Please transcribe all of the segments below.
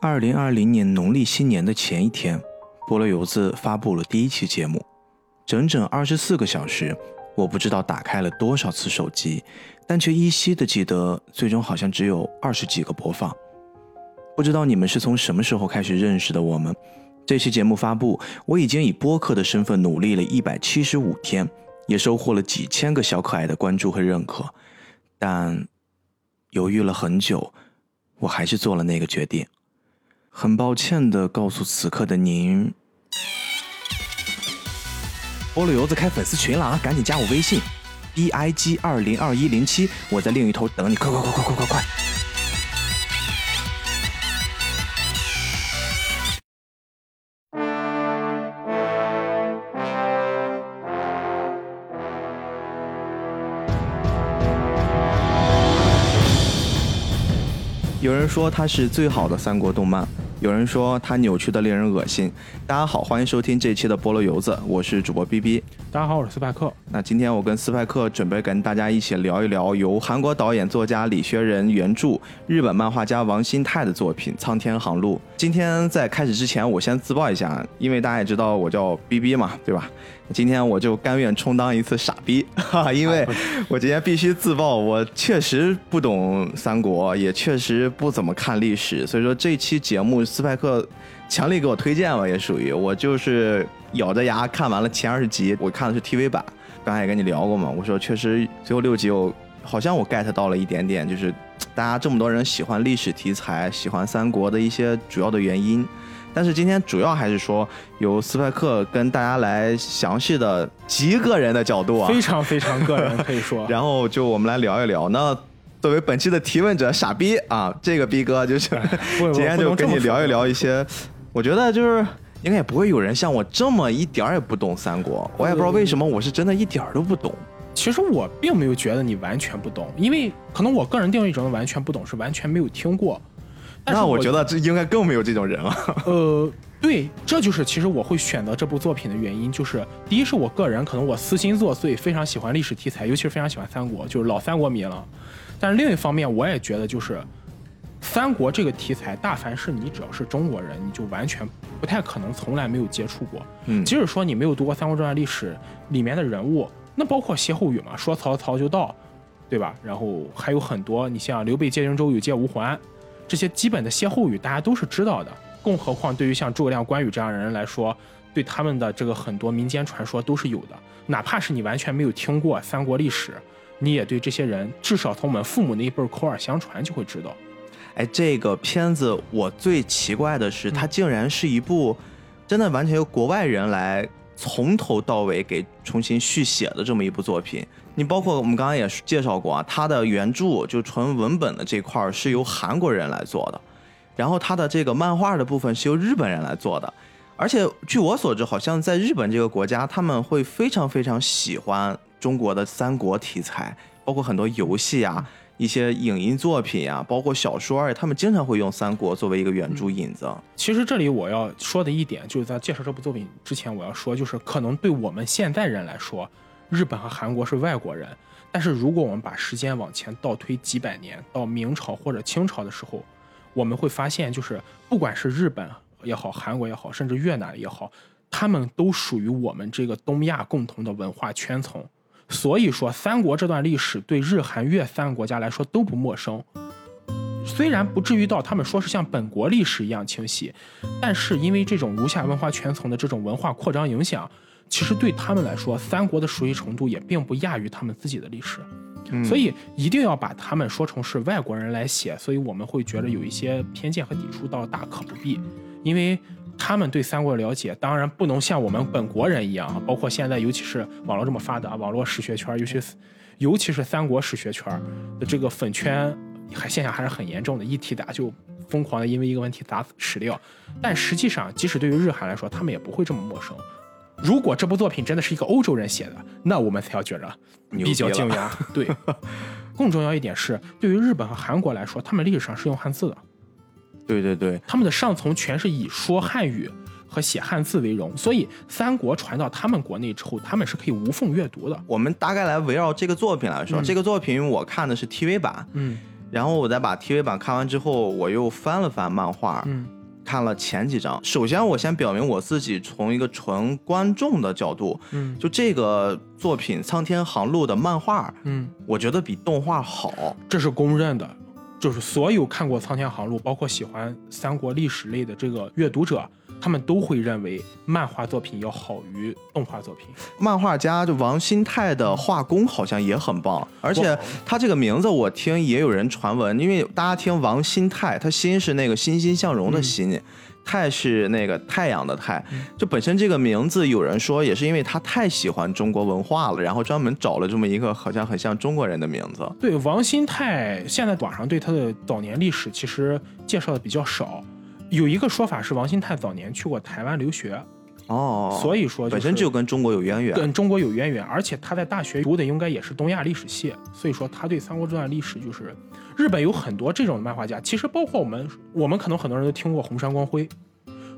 二零二零年农历新年的前一天，菠萝油子发布了第一期节目，整整二十四个小时，我不知道打开了多少次手机，但却依稀的记得，最终好像只有二十几个播放。不知道你们是从什么时候开始认识的我们？这期节目发布，我已经以播客的身份努力了一百七十五天，也收获了几千个小可爱的关注和认可，但犹豫了很久，我还是做了那个决定。很抱歉的告诉此刻的您，菠萝油子开粉丝群了啊！赶紧加我微信，b i g 二零二一零七，我在另一头等你，快快快快快快快！说它是最好的三国动漫。有人说它扭曲的令人恶心。大家好，欢迎收听这期的菠萝油子，我是主播 B B。大家好，我是斯派克。那今天我跟斯派克准备跟大家一起聊一聊由韩国导演作家李学仁原著、日本漫画家王新泰的作品《苍天航路》。今天在开始之前，我先自曝一下，因为大家也知道我叫 B B 嘛，对吧？今天我就甘愿充当一次傻逼，哈，因为我今天必须自曝，我确实不懂三国，也确实不怎么看历史，所以说这期节目斯派克强力给我推荐吧，也属于我就是咬着牙看完了前二十集，我看的是 TV 版，刚才也跟你聊过嘛，我说确实最后六集我好像我 get 到了一点点，就是大家这么多人喜欢历史题材，喜欢三国的一些主要的原因。但是今天主要还是说由斯派克跟大家来详细的极个人的角度啊，非常非常个人可以说。然后就我们来聊一聊。那作为本期的提问者傻逼啊，这个逼哥就是今天就跟你聊一聊一些，我觉得就是应该也不会有人像我这么一点儿也不懂三国。我也不知道为什么我是真的一点儿都不懂。其实我并没有觉得你完全不懂，因为可能我个人定义中的完全不懂是完全没有听过。那我觉得这应该更没有这种人了。呃，对，这就是其实我会选择这部作品的原因，就是第一是我个人可能我私心作祟，非常喜欢历史题材，尤其是非常喜欢三国，就是老三国迷了。但是另一方面，我也觉得就是三国这个题材，大凡是你只要是中国人，你就完全不太可能从来没有接触过。嗯，即使说你没有读过《三国志》历史里面的人物，那包括歇后语嘛，说曹操就到，对吧？然后还有很多，你像刘备借荆州有借无还。这些基本的歇后语大家都是知道的，更何况对于像诸葛亮、关羽这样的人来说，对他们的这个很多民间传说都是有的。哪怕是你完全没有听过三国历史，你也对这些人至少从我们父母那一辈口耳相传就会知道。哎，这个片子我最奇怪的是，它竟然是一部真的完全由国外人来从头到尾给重新续写的这么一部作品。你包括我们刚刚也介绍过啊，它的原著就纯文本的这块是由韩国人来做的，然后它的这个漫画的部分是由日本人来做的，而且据我所知，好像在日本这个国家，他们会非常非常喜欢中国的三国题材，包括很多游戏啊、一些影音作品啊，包括小说，而且他们经常会用三国作为一个原著引子。其实这里我要说的一点，就是在介绍这部作品之前，我要说，就是可能对我们现代人来说。日本和韩国是外国人，但是如果我们把时间往前倒推几百年，到明朝或者清朝的时候，我们会发现，就是不管是日本也好，韩国也好，甚至越南也好，他们都属于我们这个东亚共同的文化圈层。所以说，三国这段历史对日韩越三个国家来说都不陌生。虽然不至于到他们说是像本国历史一样清晰，但是因为这种如下文化圈层的这种文化扩张影响。其实对他们来说，三国的熟悉程度也并不亚于他们自己的历史，所以一定要把他们说成是外国人来写，所以我们会觉得有一些偏见和抵触，倒大可不必，因为他们对三国的了解当然不能像我们本国人一样，包括现在尤其是网络这么发达，网络史学圈，尤其是尤其是三国史学圈的这个粉圈还现象还是很严重的，一提打就疯狂的因为一个问题砸史料，但实际上即使对于日韩来说，他们也不会这么陌生。如果这部作品真的是一个欧洲人写的，那我们才要觉着比较惊讶。对，更重要一点是，对于日本和韩国来说，他们历史上是用汉字的。对对对，他们的上层全是以说汉语和写汉字为荣，所以三国传到他们国内之后，他们是可以无缝阅读的。我们大概来围绕这个作品来说，嗯这个作品我看的是 TV 版，嗯然后我再把 TV 版看完之后，我又翻了翻漫画，嗯看了前几章。首先，我先表明我自己从一个纯观众的角度，嗯就这个作品《苍天航路》的漫画，嗯，我觉得比动画好。这是公认的，就是所有看过《苍天航路》，包括喜欢三国历史类的这个阅读者，他们都会认为漫画作品要好于动画作品。漫画家就王新泰的画工好像也很棒，而且他这个名字我听也有人传闻，因为大家听王新泰，他新是那个欣欣向荣的欣。泰是那个太阳的太，就本身这个名字，有人说也是因为他太喜欢中国文化了，然后专门找了这么一个好像很像中国人的名字。对王新泰，现在网上对他的早年历史其实介绍的比较少。有一个说法是王新泰早年去过台湾留学，哦，所以说、就是、本身就跟中国有渊源。跟中国有渊源，而且他在大学读的应该也是东亚历史系，所以说他对三国这段历史就是日本有很多这种漫画家，其实包括我们，我们可能很多人都听过红山光辉，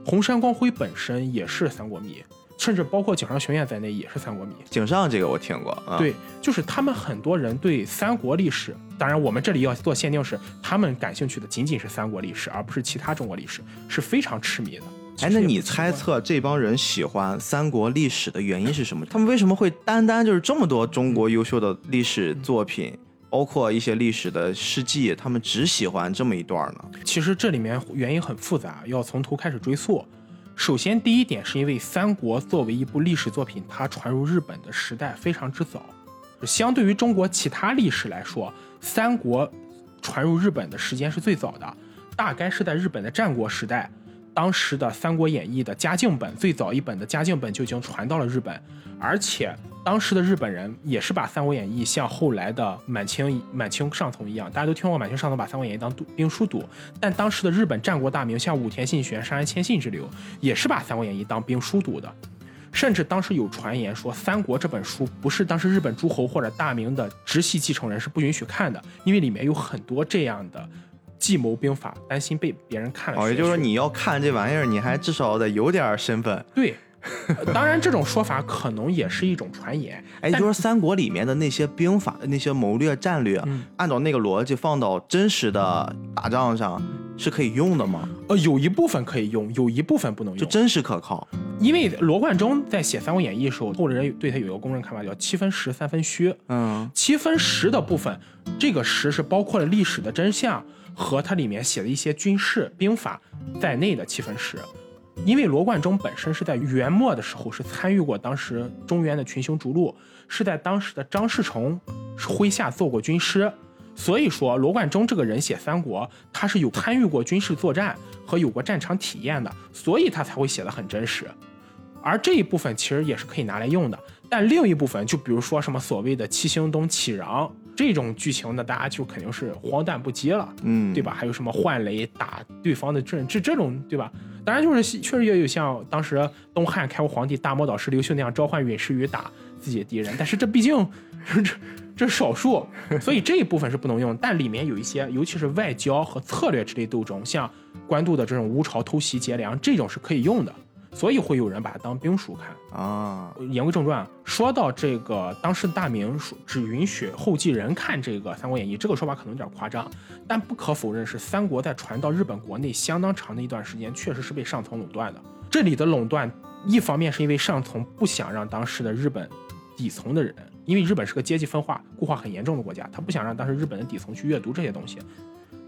红山光辉本身也是三国迷，甚至包括井上学院在内也是三国迷。井上这个我听过，啊、对，就是他们很多人对三国历史，当然我们这里要做限定是，他们感兴趣的仅仅是三国历史，而不是其他中国历史，是非常痴迷的。哎，那你猜测这帮人喜欢三国历史的原因是什么？他们为什么会单单就是这么多中国优秀的历史作品，包括一些历史的事迹，他们只喜欢这么一段呢？其实这里面原因很复杂，要从头开始追溯。首先，第一点是因为三国作为一部历史作品，它传入日本的时代非常之早，相对于中国其他历史来说，三国传入日本的时间是最早的，大概是在日本的战国时代。当时的《三国演义》的嘉靖本最早一本的嘉靖本就已经传到了日本，而且当时的日本人也是把《三国演义》像后来的满清满清上层一样，大家都听过满清上层把《三国演义》当兵书读，但当时的日本战国大名像武田信玄、上杉谦信之流，也是把《三国演义》当兵书读的。甚至当时有传言说，《三国》这本书不是当时日本诸侯或者大名的直系继承人是不允许看的，因为里面有很多这样的。计谋兵法，担心被别人看了。哦，也就是说你要看这玩意儿，你还至少得有点身份。对，当然这种说法可能也是一种传言。哎，就是三国里面的那些兵法、那些谋略、战略，嗯、按照那个逻辑放到真实的打仗上是可以用的吗？呃，有一部分可以用，有一部分不能用，就真实可靠。因为罗贯中在写《三国演义》的时候，后人对他有一个公认看法，叫七分实，三分虚。嗯，七分实的部分，这个实是包括了历史的真相。和它里面写的一些军事兵法在内的七分实，因为罗贯中本身是在元末的时候是参与过当时中原的群雄逐鹿，是在当时的张士诚麾下做过军师，所以说罗贯中这个人写三国，他是有参与过军事作战和有过战场体验的，所以他才会写的很真实。而这一部分其实也是可以拿来用的，但另一部分就比如说什么所谓的七星东起禳。这种剧情呢，大家就肯定是荒诞不羁了，嗯，对吧？还有什么换雷打对方的阵，这这种对吧？当然就是确实也有像当时东汉开国皇帝大魔导师刘秀那样召唤陨石雨打自己的敌人，但是这毕竟这这是少数，所以这一部分是不能用。但里面有一些，尤其是外交和策略之类斗争，像官渡的这种乌巢偷袭劫粮，这种是可以用的。所以会有人把它当兵书看啊。言归正传，说到这个当时的大明只允许后继人看这个《三国演义》，这个说法可能有点夸张，但不可否认是三国在传到日本国内相当长的一段时间，确实是被上层垄断的。这里的垄断，一方面是因为上层不想让当时的日本底层的人，因为日本是个阶级分化、固化很严重的国家，他不想让当时日本的底层去阅读这些东西；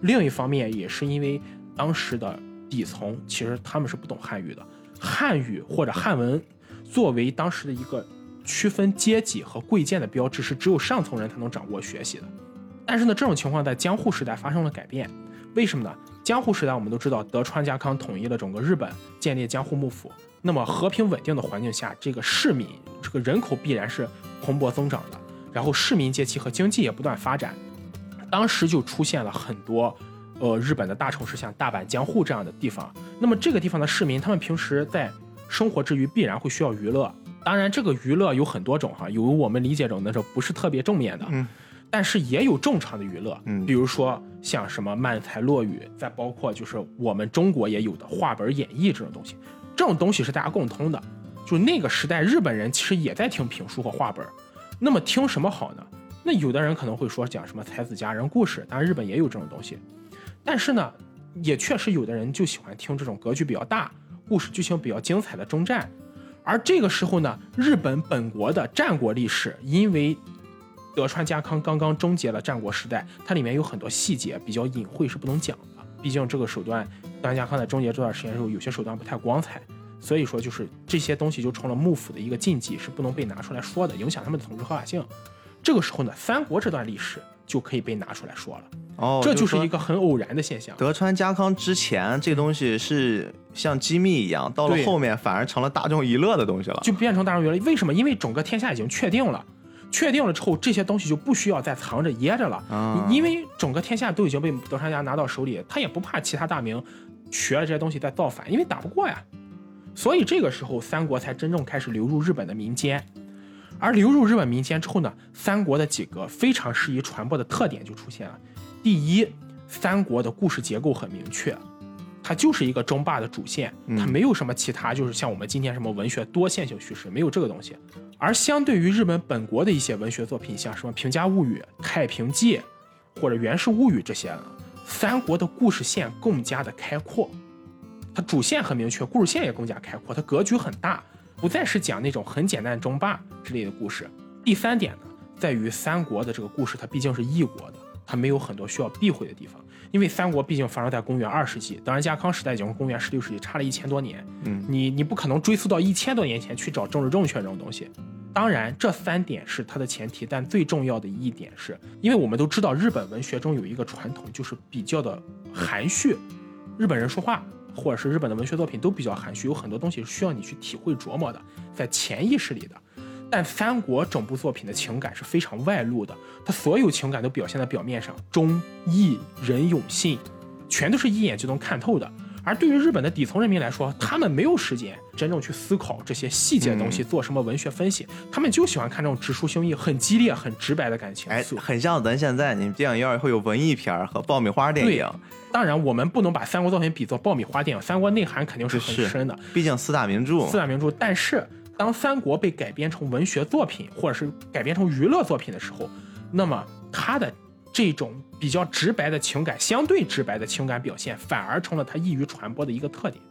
另一方面也是因为当时的底层其实他们是不懂汉语的。汉语或者汉文作为当时的一个区分阶级和贵贱的标志，是只有上层人才能掌握学习的。但是呢，这种情况在江户时代发生了改变。为什么呢？江户时代我们都知道，德川家康统一了整个日本，建立江户幕府。那么和平稳定的环境下，这个市民这个人口必然是蓬勃增长的，然后市民阶级和经济也不断发展。当时就出现了很多。呃，日本的大城市像大阪、江户这样的地方，那么这个地方的市民，他们平时在生活之余必然会需要娱乐。当然，这个娱乐有很多种哈，有我们理解中那种不是特别正面的，嗯，但是也有正常的娱乐，嗯，比如说像什么漫才落语，再包括就是我们中国也有的话本演绎这种东西，这种东西是大家共通的。就那个时代，日本人其实也在听评书和话本。那么听什么好呢？那有的人可能会说讲什么才子佳人故事，当然日本也有这种东西。但是呢，也确实有的人就喜欢听这种格局比较大、故事剧情比较精彩的中战。而这个时候呢，日本本国的战国历史，因为德川家康刚刚终结了战国时代，它里面有很多细节比较隐晦，是不能讲的。毕竟这个手段，德川家康在终结这段时间的时候，有些手段不太光彩，所以说就是这些东西就成了幕府的一个禁忌，是不能被拿出来说的，影响他们的统治合法性。这个时候呢，三国这段历史就可以被拿出来说了。哦，这就是一个很偶然的现象。德川家康之前这东西是像机密一样，到了后面反而成了大众娱乐的东西了。就变成大众娱乐。为什么？因为整个天下已经确定了，确定了之后，这些东西就不需要再藏着掖着了。嗯因为整个天下都已经被德川家拿到手里，他也不怕其他大名学了这些东西再造反，因为打不过呀。所以这个时候，三国才真正开始流入日本的民间。而流入日本民间之后呢，三国的几个非常适宜传播的特点就出现了。第一，三国的故事结构很明确，它就是一个争霸的主线，它没有什么其他，就是像我们今天什么文学多线性叙事，没有这个东西。而相对于日本本国的一些文学作品，像什么《平家物语》《太平记》或者《源氏物语》这些，三国的故事线更加的开阔，它主线很明确，故事线也更加开阔，它格局很大，不再是讲那种很简单的争霸之类的故事。第三点呢，在于三国的这个故事，它毕竟是异国的，它没有很多需要避讳的地方。因为三国毕竟发生在公元二世纪，当然家康时代已经是公元十六世纪，差了一千多年。嗯，你你不可能追溯到一千多年前去找政治正确这种东西。当然，这三点是它的前提，但最重要的一点是，因为我们都知道日本文学中有一个传统，就是比较的含蓄。日本人说话，或者是日本的文学作品都比较含蓄，有很多东西是需要你去体会琢磨的，在潜意识里的。但三国整部作品的情感是非常外露的，它所有情感都表现在表面上，忠义仁勇信，全都是一眼就能看透的。而对于日本的底层人民来说，他们没有时间真正去思考这些细节的东西，做什么文学分析，他们就喜欢看这种直抒胸臆、很激烈、很直白的感情。哎，所很像咱现在，你电影院会有文艺片儿和爆米花电对影，当然，我们不能把三国作品比作爆米花电影，三国内涵肯定是很深的。毕竟四大名著。四大名著。但是，当三国被改编成文学作品，或者是改编成娱乐作品的时候，那么它的这种比较直白的情感，相对直白的情感表现，反而成了它易于传播的一个特点，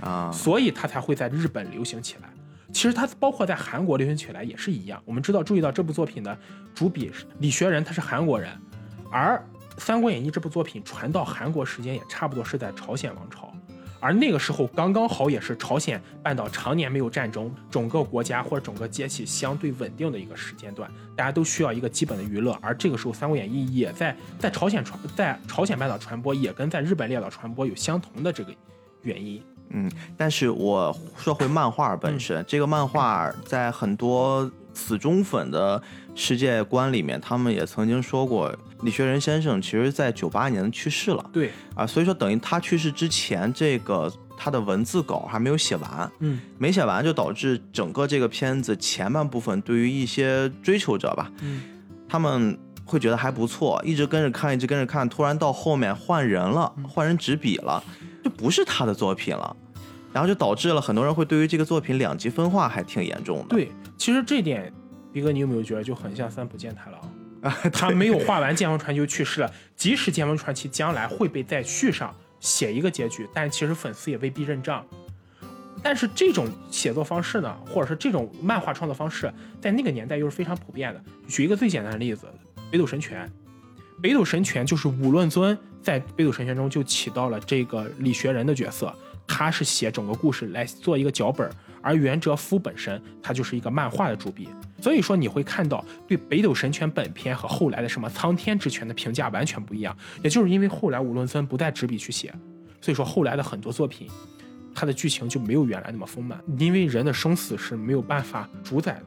啊，所以它才会在日本流行起来。其实它包括在韩国流行起来也是一样。我们知道，注意到这部作品的主笔是李学仁，他是韩国人，而《三国演义》这部作品传到韩国时间也差不多是在朝鲜王朝，而那个时候刚刚好也是朝鲜半岛常年没有战争，整个国家或者整个阶级相对稳定的一个时间段，大家都需要一个基本的娱乐。而这个时候，《三国演义》也在在朝鲜传在朝鲜半岛传播，也跟在日本列岛传播有相同的这个原因。嗯，但是我说回漫画本身，这个漫画在很多死忠粉的世界观里面，他们也曾经说过，李学仁先生其实在九八年去世了对，啊，所以说等于他去世之前，这个他的文字稿还没有写完，嗯没写完就导致整个这个片子前半部分对于一些追求者吧，嗯，他们会觉得还不错，一直跟着看，一直跟着看，突然到后面换人了，换人执笔了，就不是他的作品了，然后就导致了很多人会对于这个作品两极分化，还挺严重的。，对，其实这点，逼哥，你有没有觉得就很像三浦健太郎？他没有画完《剑锋传奇》就去世了。即使《剑锋传奇》将来会被再续上写一个结局，但其实粉丝也未必认账。但是这种写作方式呢，或者是这种漫画创作方式，在那个年代又是非常普遍的。举一个最简单的例子，《北斗神拳》。北斗神拳就是武论尊在北斗神拳中就起到了这个李学仁的角色，他是写整个故事来做一个脚本，而袁哲夫本身他就是一个漫画的主笔，所以说你会看到对北斗神拳本片和后来的什么苍天之拳的评价完全不一样，也就是因为后来武论尊不再执笔去写，所以说后来的很多作品。它的剧情就没有原来那么丰满，因为人的生死是没有办法主宰的，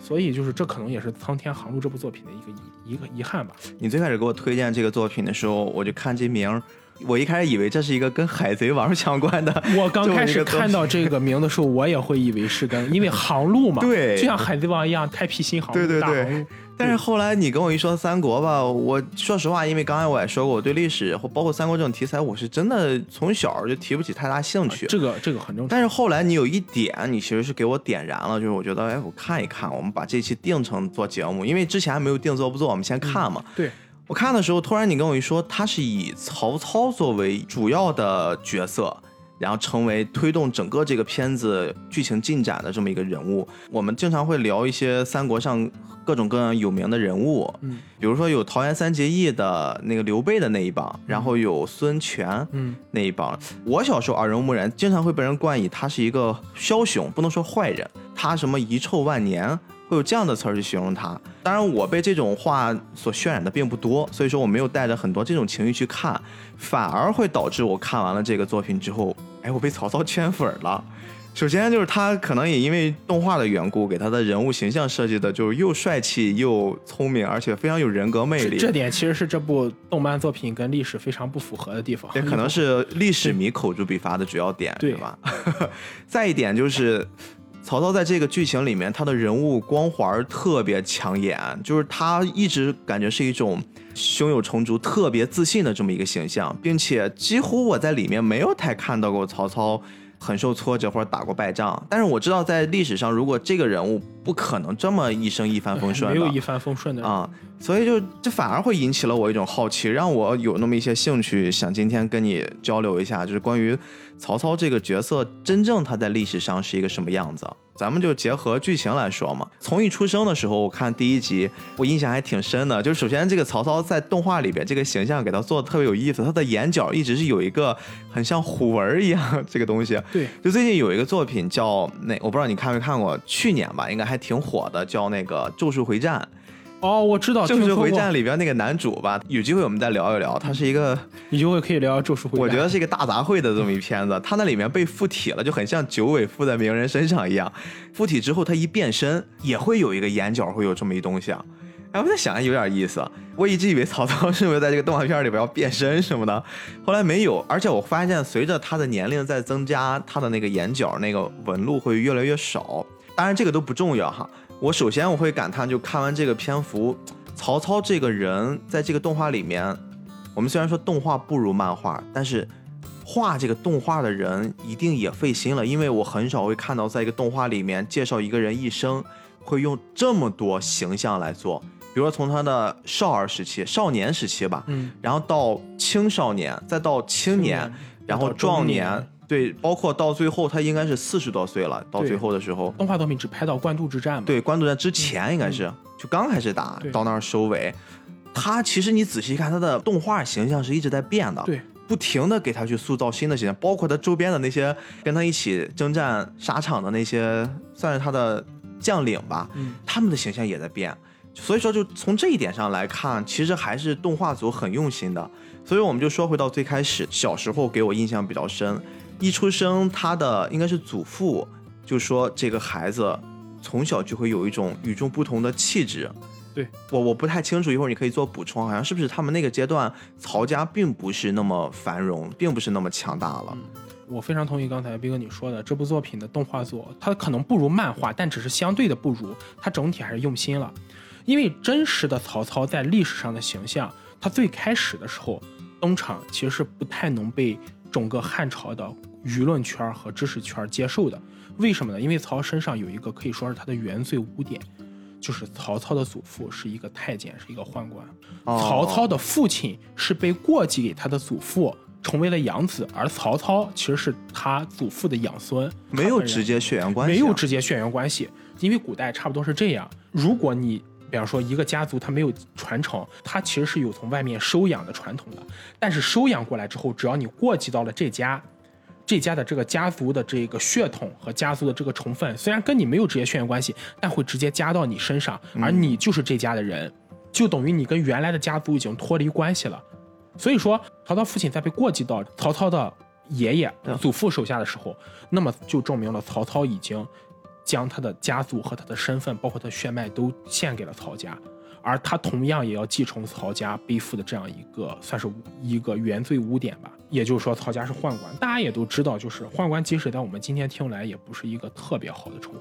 所以就是这可能也是《苍天航路》这部作品的一个遗一个遗憾吧。你最开始给我推荐这个作品的时候，我就看这名儿，我一开始以为这是一个跟海贼王相关的，我刚开始看到这个名的时候，我也会以为是跟因为航路嘛，对，就像海贼王一样开辟新航路，对对对。但是后来你跟我一说三国吧，我说实话，因为刚才我也说过，我对历史或包括三国这种题材，我是真的从小就提不起太大兴趣。这个这个很正常。但是后来你有一点，你其实是给我点燃了，就是我觉得，哎，我看一看，我们把这期定成做节目，因为之前还没有定做不做，我们先看嘛。对。我看的时候，突然你跟我一说，他是以曹操作为主要的角色，然后成为推动整个这个片子剧情进展的这么一个人物。我们经常会聊一些三国上。各种各样有名的人物，嗯，比如说有桃园三结义的那个刘备的那一帮，然后有孙权，嗯，那一帮。我小时候耳濡目染，经常会被人冠以他是一个枭雄，不能说坏人，他什么遗臭万年，会有这样的词儿去形容他。当然，我被这种话所渲染的并不多，所以说我没有带着很多这种情绪去看，反而会导致我看完了这个作品之后，哎，我被曹操 圈粉了。首先就是他可能也因为动画的缘故，给他的人物形象设计的就是又帅气又聪明，而且非常有人格魅力。这点其实是这部动漫作品跟历史非常不符合的地方。也可能是历史迷口诛笔伐的主要点，对吧？再一点就是，曹操在这个剧情里面，他的人物光环特别抢眼，就是他一直感觉是一种胸有成竹、特别自信的这么一个形象，并且几乎我在里面没有太看到过曹操。很受挫折或者打过败仗，但是我知道在历史上，如果这个人物不可能这么一生一帆风顺，没有一帆风顺的啊，所以就这反而会引起了我一种好奇，让我有那么一些兴趣，想今天跟你交流一下，就是关于曹操这个角色真正他在历史上是一个什么样子。咱们就结合剧情来说嘛。从一出生的时候，我看第一集，我印象还挺深的。就是首先这个曹操在动画里边这个形象给他做的特别有意思，他的眼角一直是有一个很像虎纹一样这个东西。对，就最近有一个作品叫那，我不知道你看没看过，去年吧，应该还挺火的，叫那个《咒术回战》。哦，我知道《咒术回战》里边那个男主吧，有机会我们再聊一聊。他是一个，有机会可以聊《咒术回战》。我觉得是一个大杂烩的这么一片子。他那里面被附体了，就很像九尾附在鸣人身上一样。附体之后，他一变身也会有一个眼角会有这么一东西啊。哎，我在想，有点意思。我一直以为曹操是不是在这个动画片里边要变身什么的，后来没有。而且我发现，随着他的年龄在增加，他的那个眼角那个纹路会越来越少。当然，这个都不重要哈。我首先我会感叹，就看完这个篇幅，曹操这个人在这个动画里面，我们虽然说动画不如漫画，但是画这个动画的人一定也费心了，因为我很少会看到在一个动画里面介绍一个人一生会用这么多形象来做，比如说从他的少儿时期、少年时期吧，嗯，然后到青少年，再到青年，然后壮年。对，包括到最后，他应该是四十多岁了。到最后的时候，动画作品只拍到官渡之战嘛？对，官渡战之前应该是就刚开始打，到那儿收尾。他其实你仔细看，他的动画形象是一直在变的，对，不停的给他去塑造新的形象，包括他周边的那些跟他一起征战沙场的那些，算是他的将领吧，嗯，他们的形象也在变。所以说，就从这一点上来看，其实还是动画组很用心的。所以我们就说回到最开始，小时候给我印象比较深。一出生，他的应该是祖父就说这个孩子从小就会有一种与众不同的气质。对我我不太清楚，一会儿你可以做补充。好像是不是他们那个阶段曹家并不是那么繁荣，并不是那么强大了。我非常同意刚才斌哥你说的，这部作品的动画作它可能不如漫画，但只是相对的不如，它整体还是用心了。因为真实的曹操在历史上的形象，他最开始的时候登场其实是不太能被整个汉朝的。舆论圈和知识圈接受的，为什么呢？因为曹操身上有一个可以说是他的原罪污点，就是曹操的祖父是一个太监，是一个宦官。曹操的父亲是被过继给他的祖父，成为了养子，而曹操其实是他祖父的养孙，没有直接血缘关系，没有直接血缘关系。因为古代差不多是这样，如果你比方说一个家族它没有传承，它其实是有从外面收养的传统的，但是收养过来之后，只要你过继到了这家。这家的这个家族的这个血统和家族的这个成分，虽然跟你没有直接血缘关系，但会直接加到你身上，而你就是这家的人，就等于你跟原来的家族已经脱离关系了。所以说，曹操父亲在被过继到曹操的爷爷、祖父手下的时候，那么就证明了曹操已经将他的家族和他的身份，包括他血脉都献给了曹家。而他同样也要继承曹家背负的这样一个算是一个原罪污点吧。也就是说，曹家是宦官，大家也都知道，就是宦官，即使在我们今天听来，也不是一个特别好的称呼，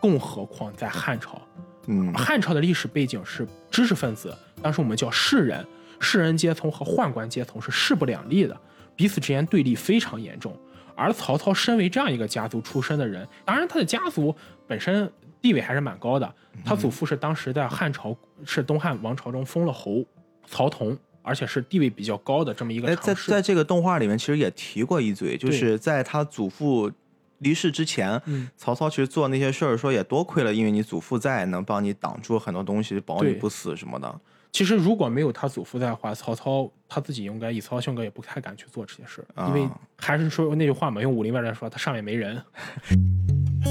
更何况在汉朝。嗯，汉朝的历史背景是知识分子，当时我们叫士人，士人阶层和宦官阶层是势不两立的，彼此之间对立非常严重。而曹操身为这样一个家族出身的人，当然他的家族本身地位还是蛮高的，他祖父是当时在汉朝是东汉王朝中封了侯，曹同。而且是地位比较高的这么一个在在这个动画里面，其实也提过一嘴，就是在他祖父离世之前，曹操其实做那些事儿，说也多亏了因为你祖父在，能帮你挡住很多东西，保你不死什么的。其实如果没有他祖父在的话，曹操他自己应该以曹操性格也不太敢去做这些事，因为还是说那句话嘛，用武林外传说，他上面没人。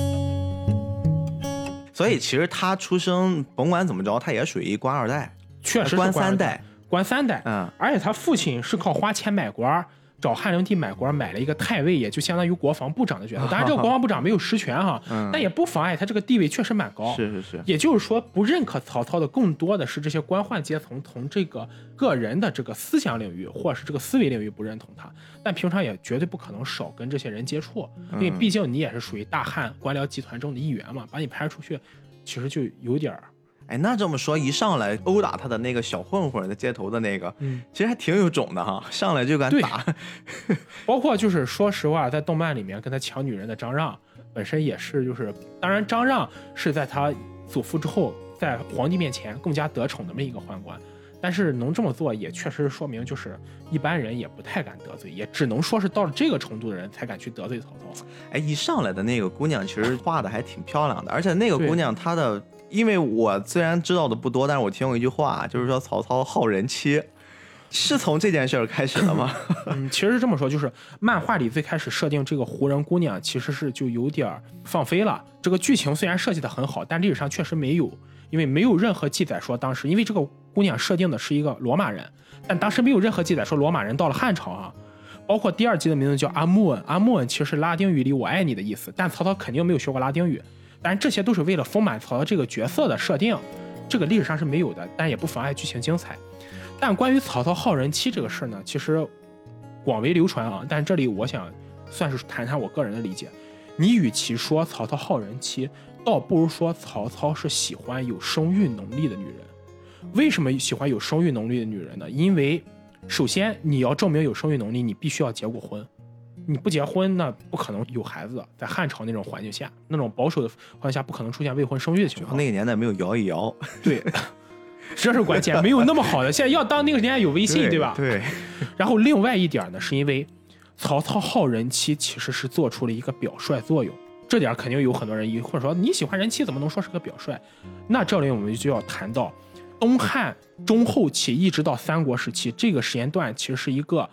所以其实他出生甭管怎么着，他也属于官二代，确实官三代。官三代，嗯，而且他父亲是靠花钱买官，找汉灵帝买官，买了一个太尉，也就相当于国防部长的角色。当然，这个国防部长没有实权哈，但也不妨碍他这个地位确实蛮高。是是是。也就是说，不认可曹操的更多的是这些官宦阶层从这个个人的这个思想领域或者是这个思维领域不认同他，但平常也绝对不可能少跟这些人接触，因为毕竟你也是属于大汉官僚集团中的一员嘛，把你排出去，其实就有点儿。哎，那这么说，一上来殴打他的那个小混混，在街头的那个，嗯，其实还挺有种的哈，上来就敢打。包括就是说实话，在动漫里面跟他抢女人的张让，本身也是就是，当然张让是在他祖父之后，在皇帝面前更加得宠的那么一个宦官，但是能这么做，也确实说明就是一般人也不太敢得罪，也只能说是到了这个程度的人才敢去得罪曹操。哎，一上来的那个姑娘其实画的还挺漂亮的，而且那个姑娘她的。因为我虽然知道的不多，但是我听过一句话，就是说曹操好人妻，是从这件事儿开始的吗？嗯，其实是这么说，就是漫画里最开始设定这个胡人姑娘，其实是就有点放飞了。这个剧情虽然设计的很好，但历史上确实没有，因为没有任何记载说当时，因为这个姑娘设定的是一个罗马人，但当时没有任何记载说罗马人到了汉朝啊。包括第二集的名字叫阿穆恩，阿穆恩其实是拉丁语里我爱你的意思，但曹操肯定没有学过拉丁语。但这些都是为了丰满曹操这个角色的设定，这个历史上是没有的，但也不妨碍剧情精彩。但关于曹操好人妻这个事儿呢，其实广为流传啊。但这里我想算是谈谈我个人的理解。你与其说曹操好人妻，倒不如说曹操是喜欢有生育能力的女人。为什么喜欢有生育能力的女人呢？因为首先你要证明有生育能力，你必须要结过婚。你不结婚，那不可能有孩子。在汉朝那种环境下，那种保守的环境下，不可能出现未婚生育的情况。那个年代没有摇一摇，对，这是关键，没有那么好的。现在要当那个年代有微信，对吧？对。然后另外一点呢，是因为曹操好人妻，其实是做出了一个表率作用。这点肯定有很多人疑惑说，你喜欢人妻怎么能说是个表率？那这里我们就要谈到东汉中后期一直到三国时期这个时间段，其实是一个。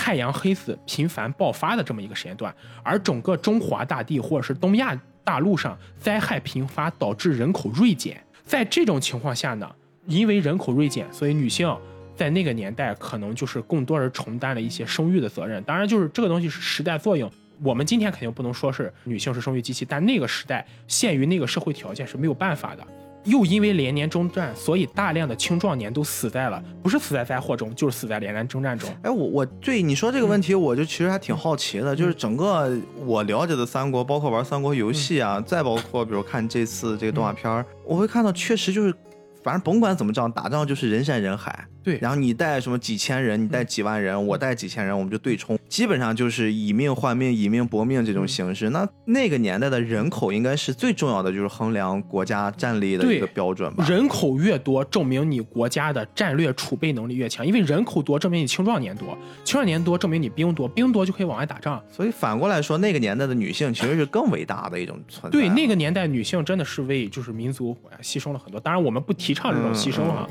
太阳黑子频繁爆发的这么一个时间段，而整个中华大地或者是东亚大陆上灾害频发，导致人口锐减。在这种情况下呢，因为人口锐减，所以女性在那个年代可能就是更多人承担了一些生育的责任。当然，就是这个东西是时代作用。我们今天肯定不能说是女性是生育机器，但那个时代限于那个社会条件是没有办法的。又因为连年征战，所以大量的青壮年都死在了，不是死在灾祸中，就是死在连年征战中。哎，我我对你说这个问题，我就其实还挺好奇的，就是整个我了解的三国，包括玩三国游戏啊，再包括比如看这次这个动画片我会看到确实就是。反正甭管怎么仗，打仗就是人山人海。对，然后你带什么几千人，你带几万人，我带几千人，我们就对冲，基本上就是以命换命、以命搏命这种形式。那那个年代的人口应该是最重要的，就是衡量国家战力的一个标准吧。人口越多，证明你国家的战略储备能力越强。因为人口多，证明你青壮年多；青壮年多，证明你兵多，兵多就可以往外打仗。所以反过来说，那个年代的女性其实是更伟大的一种存在。对，那个年代女性真的是为就是民族牺牲了很多。当然，我们不提倡这种牺牲哈。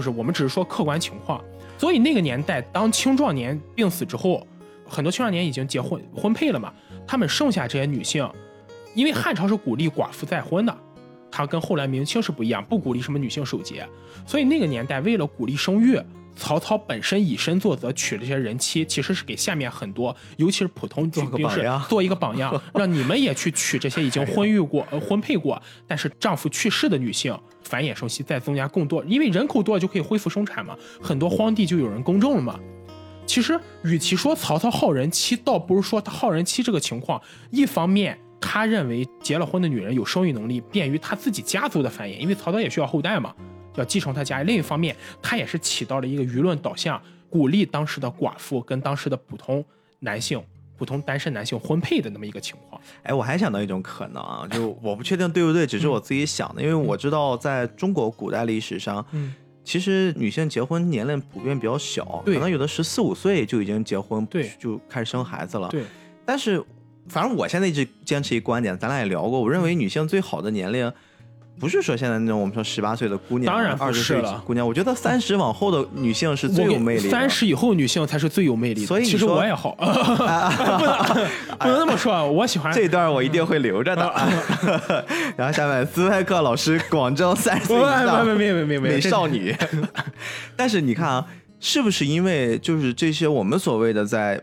就是我们只是说客观情况，所以那个年代，当青壮年病死之后，很多青少年已经结婚婚配了嘛，他们剩下这些女性，因为汉朝是鼓励寡妇再婚的，它跟后来明清是不一样，不鼓励什么女性守节，所以那个年代为了鼓励生育，曹操本身以身作则，娶这些人妻，其实是给下面很多，尤其是普通做个兵做一个榜样，让你们也去娶这些已经婚育过、呃婚配过，但是丈夫去世的女性，繁衍生息，再增加更多，因为人口多了就可以恢复生产嘛，很多荒地就有人耕种了嘛。其实，与其说曹操好人妻，倒不如说他好人妻这个情况。一方面，他认为结了婚的女人有生育能力，便于他自己家族的繁衍，因为曹操也需要后代嘛，要继承他家。另一方面，他也是起到了一个舆论导向，鼓励当时的寡妇跟当时的普通男性、普通单身男性婚配的那么一个情况。哎，我还想到一种可能啊，就我不确定对不对，只是我自己想的，因为我知道在中国古代历史上，嗯，其实女性结婚年龄普遍比较小，对可能有的十四五岁就已经结婚，对就开始生孩子了。对，但是反正我现在一直坚持一观点，咱俩也聊过，我认为女性最好的年龄。不是说现在那种我们说十八岁的姑娘，当然不二十岁是了姑娘，我觉得三十往后的女性是最有魅力的。三十以后女性才是最有魅力的。所以你说我也好，不能 不能那么说，我喜欢这段我一定会留着的。然后下面斯派克老师，广州三十岁以上没没没没少女。但是你看啊，是不是因为就是这些我们所谓的在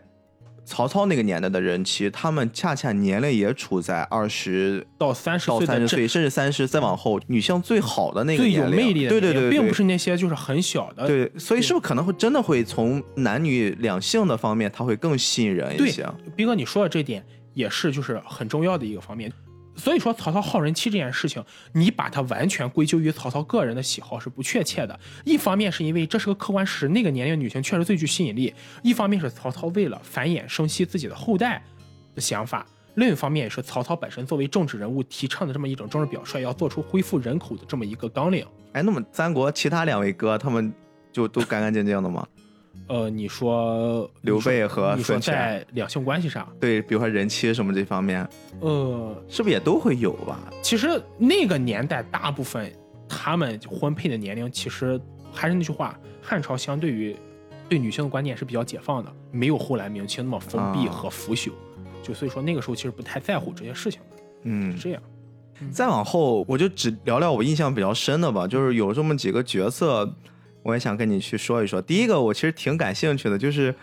曹操那个年代的人，其实他们恰恰年龄也处在二十到三十到三十岁，甚至三十再往后，女性最好的那个最有年龄魅力的对对对，对并不是那些就是很小的。对，所以是不是可能会真的会从男女两性的方面，他会更吸引人一些？，斌哥你说的这点也是就是很重要的一个方面。所以说曹操好人妻这件事情，你把它完全归咎于曹操个人的喜好是不确切的。一方面是因为这是个客观事实，那个年龄女性确实最具吸引力；一方面是曹操为了繁衍生息自己的后代的想法；另一方面也是曹操本身作为政治人物提倡的这么一种政治表率，要做出恢复人口的这么一个纲领。哎，那么三国其他两位哥他们就都干干净净的吗？呃，你说刘备和你说在两性关系上，对，比如说人妻什么这方面，呃，是不是也都会有吧？其实那个年代，大部分他们婚配的年龄，其实还是那句话，汉朝相对于对女性的观念是比较解放的，没有后来明清那么封闭啊和腐朽。就所以说那个时候其实不太在乎这些事情的，嗯是，这样。再往后我就只聊聊我印象比较深的吧，就是有这么几个角色，我也想跟你去说一说。第一个我其实挺感兴趣的，就是。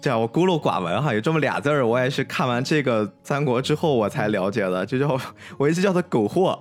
这样我孤陋寡闻哈，有这么俩字儿，我也是看完这个三国之后我才了解的，就叫我一直叫他苟货，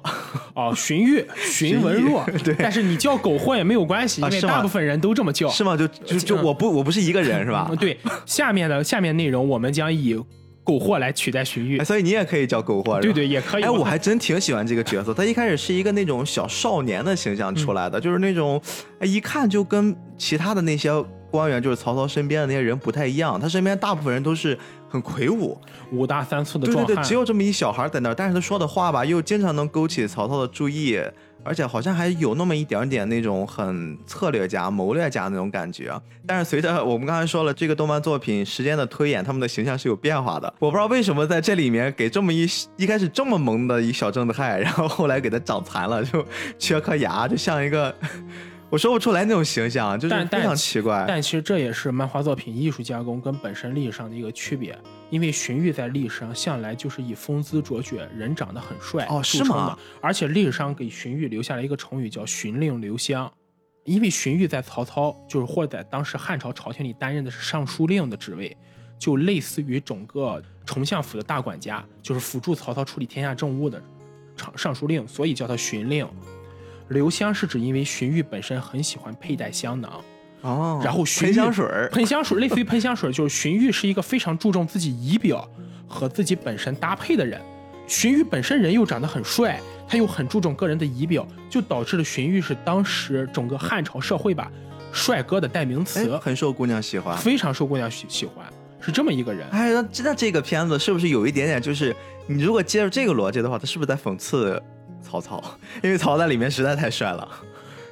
哦，荀彧、荀文若，对但是你叫苟货也没有关系，因为大部分人都这么叫。是吗？就就就我不我不是一个人是吧嗯？对，下面的下面内容我们将以苟货来取代荀彧哎，。所以你也可以叫苟货，对对，也可以。哎，我还 真挺喜欢这个角色。他一开始是一个那种小少年的形象出来的，就是那种，哎，一看就跟其他的那些官员，就是曹操身边的那些人不太一样。他身边大部分人都是很魁梧，五大三粗的壮汉，对对对，只有这么一小孩在那儿，但是他说的话吧，又经常能勾起曹操的注意，而且好像还有那么一点点那种很策略家、谋略家那种感觉。但是随着我们刚才说了，这个动漫作品时间的推演，他们的形象是有变化的。我不知道为什么在这里面给这么一一开始这么萌的一小正太，然后后来给他长残了，就 缺颗牙，就像一个。我说不出来那种形象，就是但非常奇怪。但其实这也是漫画作品艺术加工跟本身历史上的一个区别，因为荀彧在历史上向来就是以风姿卓绝、人长得很帅哦是著称的吗而且历史上给荀彧留下了一个成语叫“荀令留香”，因为荀彧在曹操就是或者在当时汉朝朝廷里担任的是尚书令的职位，就类似于整个丞相府的大管家，就是辅助曹操处理天下政务的尚尚书令，所以叫他荀令。留香是指因为荀彧本身很喜欢佩戴香囊。哦，然后喷香水儿，喷香水类似于喷香水，就是荀彧是一个非常注重自己仪表和自己本身搭配的人。荀彧本身人又长得很帅，他又很注重个人的仪表，就导致了荀彧是当时整个汉朝社会吧帅哥的代名词哎，，很受姑娘喜欢。非常受姑娘喜喜欢，是这么一个人。哎，那那这个片子是不是有一点点，就是你如果接着这个逻辑的话，他是不是在讽刺曹操？因为曹操在里面实在太帅了。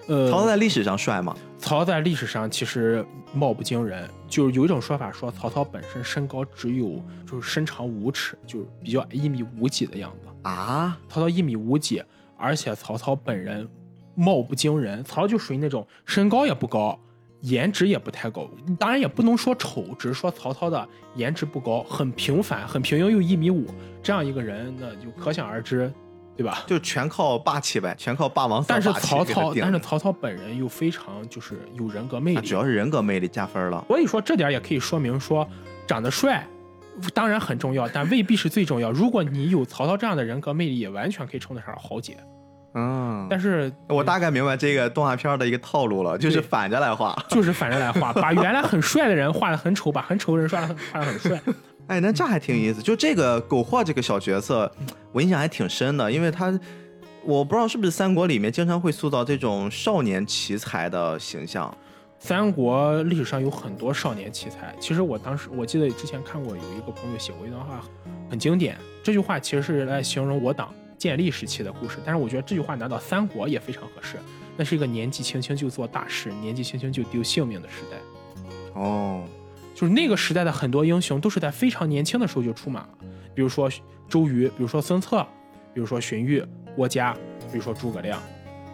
呃，曹操在历史上帅吗？曹操在历史上其实貌不惊人，就是有一种说法说曹操本身身高只有就是身长五尺，就是比较一米五几的样子。啊，曹操一米五几，而且曹操本人貌不惊人，曹操就属于那种身高也不高，颜值也不太高，当然也不能说丑，只是说曹操的颜值不高，很平凡，很平庸，又一米五，这样一个人，那就可想而知，对吧？就全靠霸气呗，全靠霸王色但是曹操，但是曹操本人又非常就是有人格魅力，啊主要是人格魅力加分了。所以说这点也可以说明说，长得帅当然很重要，但未必是最重要。如果你有曹操这样的人格魅力，也完全可以称得上豪杰。嗯，但是我大概明白这个动画片的一个套路了，就是反着来画。就是反着来画，把原来很帅的人画的很丑，把很丑的人画的很画的很帅。哎，那这还挺有意思。就这个苟货这个小角色，我印象还挺深的，因为他我不知道是不是三国里面经常会塑造这种少年奇才的形象。三国历史上有很多少年奇才，其实我当时我记得之前看过有一个朋友写过一段话，很经典。这句话其实是来形容我党建立时期的故事，但是我觉得这句话拿到三国也非常合适。那是一个年纪轻轻就做大事，年纪轻轻就丢性命的时代。哦，就是那个时代的很多英雄都是在非常年轻的时候就出马了，比如说周瑜，比如说孙策，比如说荀彧、郭嘉，比如说诸葛亮，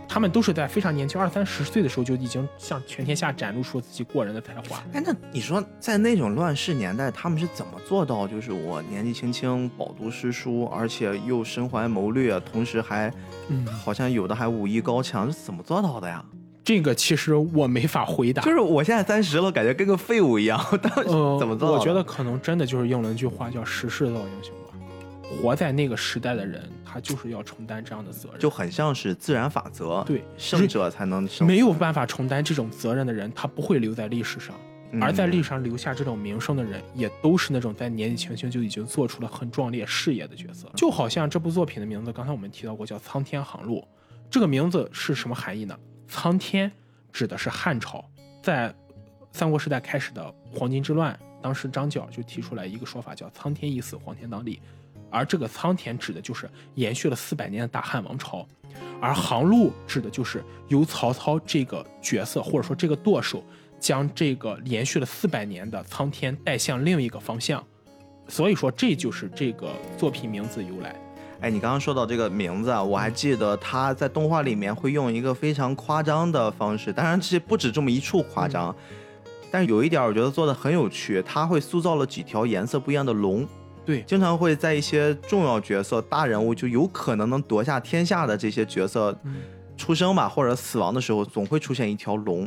他们都是在非常年轻，二三十岁的时候就已经向全天下展露出自己过人的才华。哎，那你说在那种乱世年代，他们是怎么做到，就是我年纪轻轻饱读诗书，而且又身怀谋略，同时还嗯，好像有的还武艺高强，是怎么做到的呀？这个其实我没法回答。就是我现在三十了，感觉跟个废物一样，当时呃，怎么做？我觉得可能真的就是应了一句话，叫“时势造英雄”吧。活在那个时代的人，他就是要承担这样的责任。就很像是自然法则，对胜者才能胜。没有办法承担这种责任的人，他不会留在历史上。嗯而在历史上留下这种名声的人，也都是那种在年纪轻轻就已经做出了很壮烈事业的角色。就好像这部作品的名字，刚才我们提到过，叫《苍天航路》。这个名字是什么含义呢？苍天指的是汉朝，在三国时代开始的黄巾之乱，当时张角就提出来一个说法，叫“苍天已死，黄天当立”。而这个苍天指的就是延续了四百年的大汉王朝，而航路指的就是由曹操这个角色或者说这个舵手，将这个延续了四百年的苍天带向另一个方向。所以说，这就是这个作品名字由来。哎，你刚刚说到这个名字啊，我还记得他在动画里面会用一个非常夸张的方式，当然这不止这么一处夸张，但是有一点我觉得做的很有趣，他会塑造了几条颜色不一样的龙，对，经常会在一些重要角色、大人物就有可能能夺下天下的这些角色嗯。出生吧，或者死亡的时候，总会出现一条龙，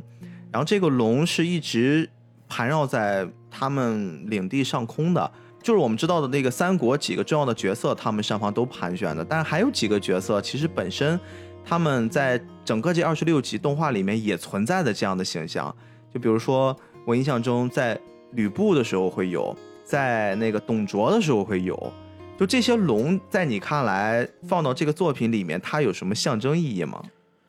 然后这个龙是一直盘绕在他们领地上空的。就是我们知道的那个三国几个重要的角色，他们上方都盘旋的，但是还有几个角色，其实本身他们在整个这二十六集动画里面也存在的这样的形象。就比如说，我印象中在吕布的时候会有，在那个董卓的时候会有。就这些龙，在你看来放到这个作品里面，它有什么象征意义吗？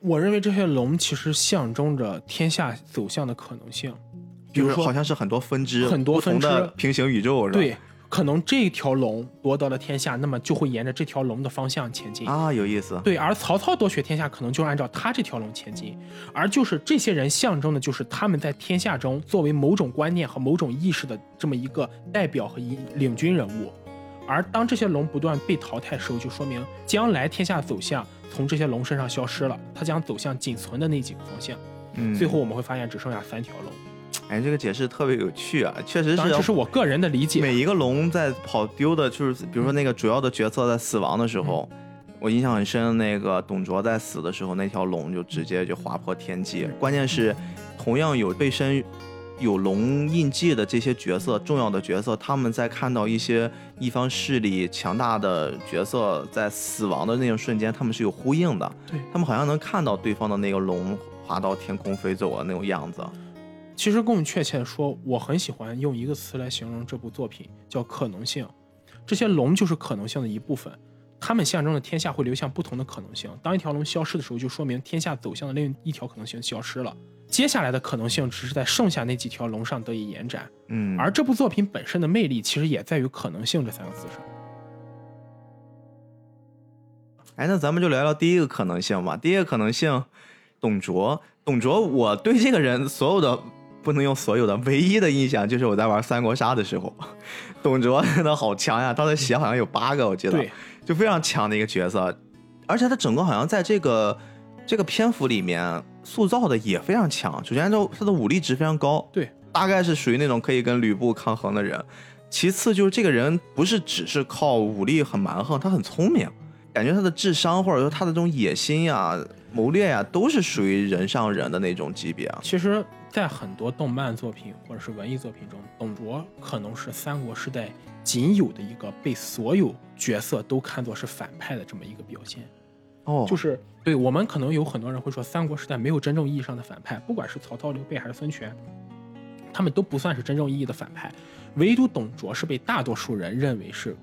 我认为这些龙其实象征着天下走向的可能性，比如说就是好像是很多分支，很多不同分支的平行宇宙，是吧？对，可能这条龙夺得了天下，那么就会沿着这条龙的方向前进。啊，有意思。对，而曹操夺取天下，可能就按照他这条龙前进，而就是这些人象征的，就是他们在天下中作为某种观念和某种意识的这么一个代表和一领军人物。而当这些龙不断被淘汰的时候，就说明将来天下走向从这些龙身上消失了，它将走向仅存的那几个方向。嗯，最后我们会发现只剩下三条龙。哎，这个解释特别有趣啊，确实当然，这是是我个人的理解。每一个龙在跑丢的，就是比如说那个主要的角色在死亡的时候，嗯我印象很深，那个董卓在死的时候，那条龙就直接就划破天际。关键是，同样有背身有龙印记的这些角色，重要的角色，他们在看到一些一方势力强大的角色在死亡的那种瞬间，他们是有呼应的。对他们好像能看到对方的那个龙划到天空飞走的那种样子。其实更确切的说，我很喜欢用一个词来形容这部作品，叫可能性。这些龙就是可能性的一部分，它们象征着天下会流向不同的可能性。当一条龙消失的时候，就说明天下走向的另一条可能性消失了。接下来的可能性只是在剩下那几条龙上得以延展。嗯，而这部作品本身的魅力，其实也在于“可能性”这三个字上。哎，那咱们就聊聊第一个可能性吧。第一个可能性，董卓。董卓，我对这个人所有的不能用所有的，唯一的印象就是我在玩三国杀的时候，董卓真的好强呀！他的血好像有八个，我记得，就非常强的一个角色，而且他整个好像在这个这个篇幅里面塑造的也非常强。首先，就他的武力值非常高，对，大概是属于那种可以跟吕布抗衡的人。其次就是这个人不是只是靠武力很蛮横，他很聪明。感觉他的智商或者说他的这种野心呀、谋略呀，都是属于人上人的那种级别啊。其实，在很多动漫作品或者是文艺作品中，董卓可能是三国时代仅有的一个被所有角色都看作是反派的这么一个表现。哦，就是对我们可能有很多人会说，三国时代没有真正意义上的反派，不管是曹操、刘备还是孙权，他们都不算是真正意义的反派，唯独董卓是被大多数人认为是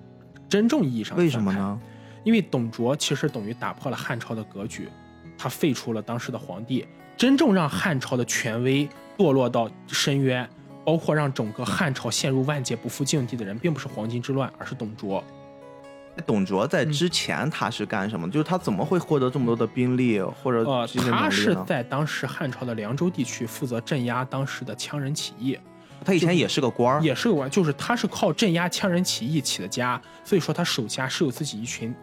真正意义上的反派。为什么？呢？因为董卓其实等于打破了汉朝的格局，他废除了当时的皇帝，真正让汉朝的权威堕落到深渊，包括让整个汉朝陷入万劫不复境地的人，并不是黄巾之乱，而是董卓。董卓在嗯之前他是干什么？就是他怎么会获得这么多的兵力或者他是？在当时汉朝的凉州地区负责镇压当时的羌人起义，他以前也是个官儿，也是个官，就是他是靠镇压羌人起义起的家，所以说他手下是有自己一群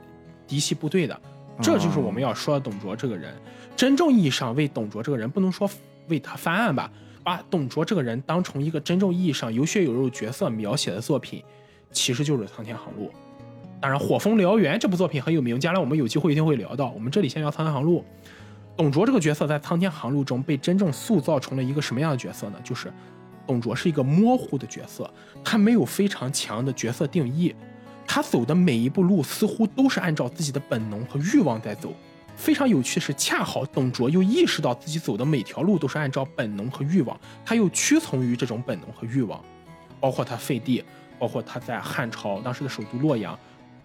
嫡系部队的。这就是我们要说的董卓这个人，真正意义上为董卓这个人，不能说为他翻案吧，把董卓这个人当成一个真正意义上有血有肉角色描写的作品，其实就是《苍天航路》。当然，《火风燎原》这部作品很有名，将来我们有机会一定会聊到。我们这里先聊《苍天航路》。董卓这个角色在《苍天航路》中被真正塑造成了一个什么样的角色呢？就是董卓是一个模糊的角色，他没有非常强的角色定义，他走的每一步路似乎都是按照自己的本能和欲望在走。非常有趣的是，恰好董卓又意识到自己走的每条路都是按照本能和欲望，他又屈从于这种本能和欲望，包括他废帝，包括他在汉朝当时的首都洛阳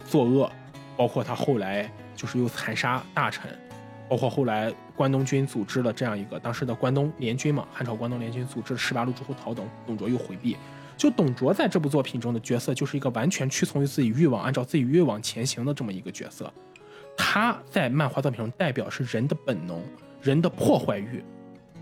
作恶，包括他后来就是又残杀大臣，包括后来关东军组织了这样一个当时的关东联军嘛，汉朝关东联军组织了十八路诸侯讨董，董卓又回避。就董卓在这部作品中的角色，就是一个完全屈从于自己欲望，按照自己欲望前行的这么一个角色。他在漫画作品中代表是人的本能，人的破坏欲。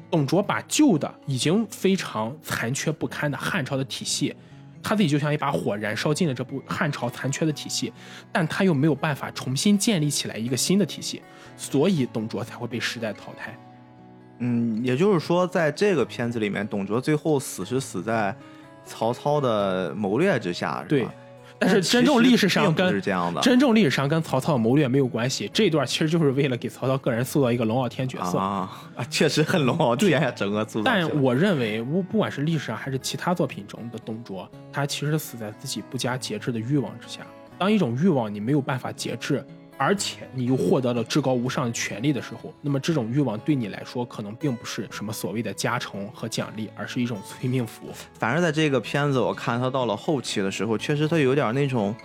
董卓把旧的已经非常残缺不堪的汉朝的体系，他自己就像一把火燃烧尽了这部汉朝残缺的体系，但他又没有办法重新建立起来一个新的体系，所以董卓才会被时代淘汰。嗯，也就是说，在这个片子里面，董卓最后死是死在曹操的谋略之下，是对吧？但是真正历史上跟是这样的真正历史上跟曹操的谋略没有关系，这一段其实就是为了给曹操个人塑造一个龙傲天角色。啊啊，确实很龙傲天呀，整个塑造。但我认为，不不管是历史上还是其他作品中的董卓，他其实死在自己不加节制的欲望之下。当一种欲望你没有办法节制，而且你又获得了至高无上的权利的时候，那么这种欲望对你来说可能并不是什么所谓的加成和奖励，而是一种催命符。反正在这个片子，我看他到了后期的时候，确实他有点那种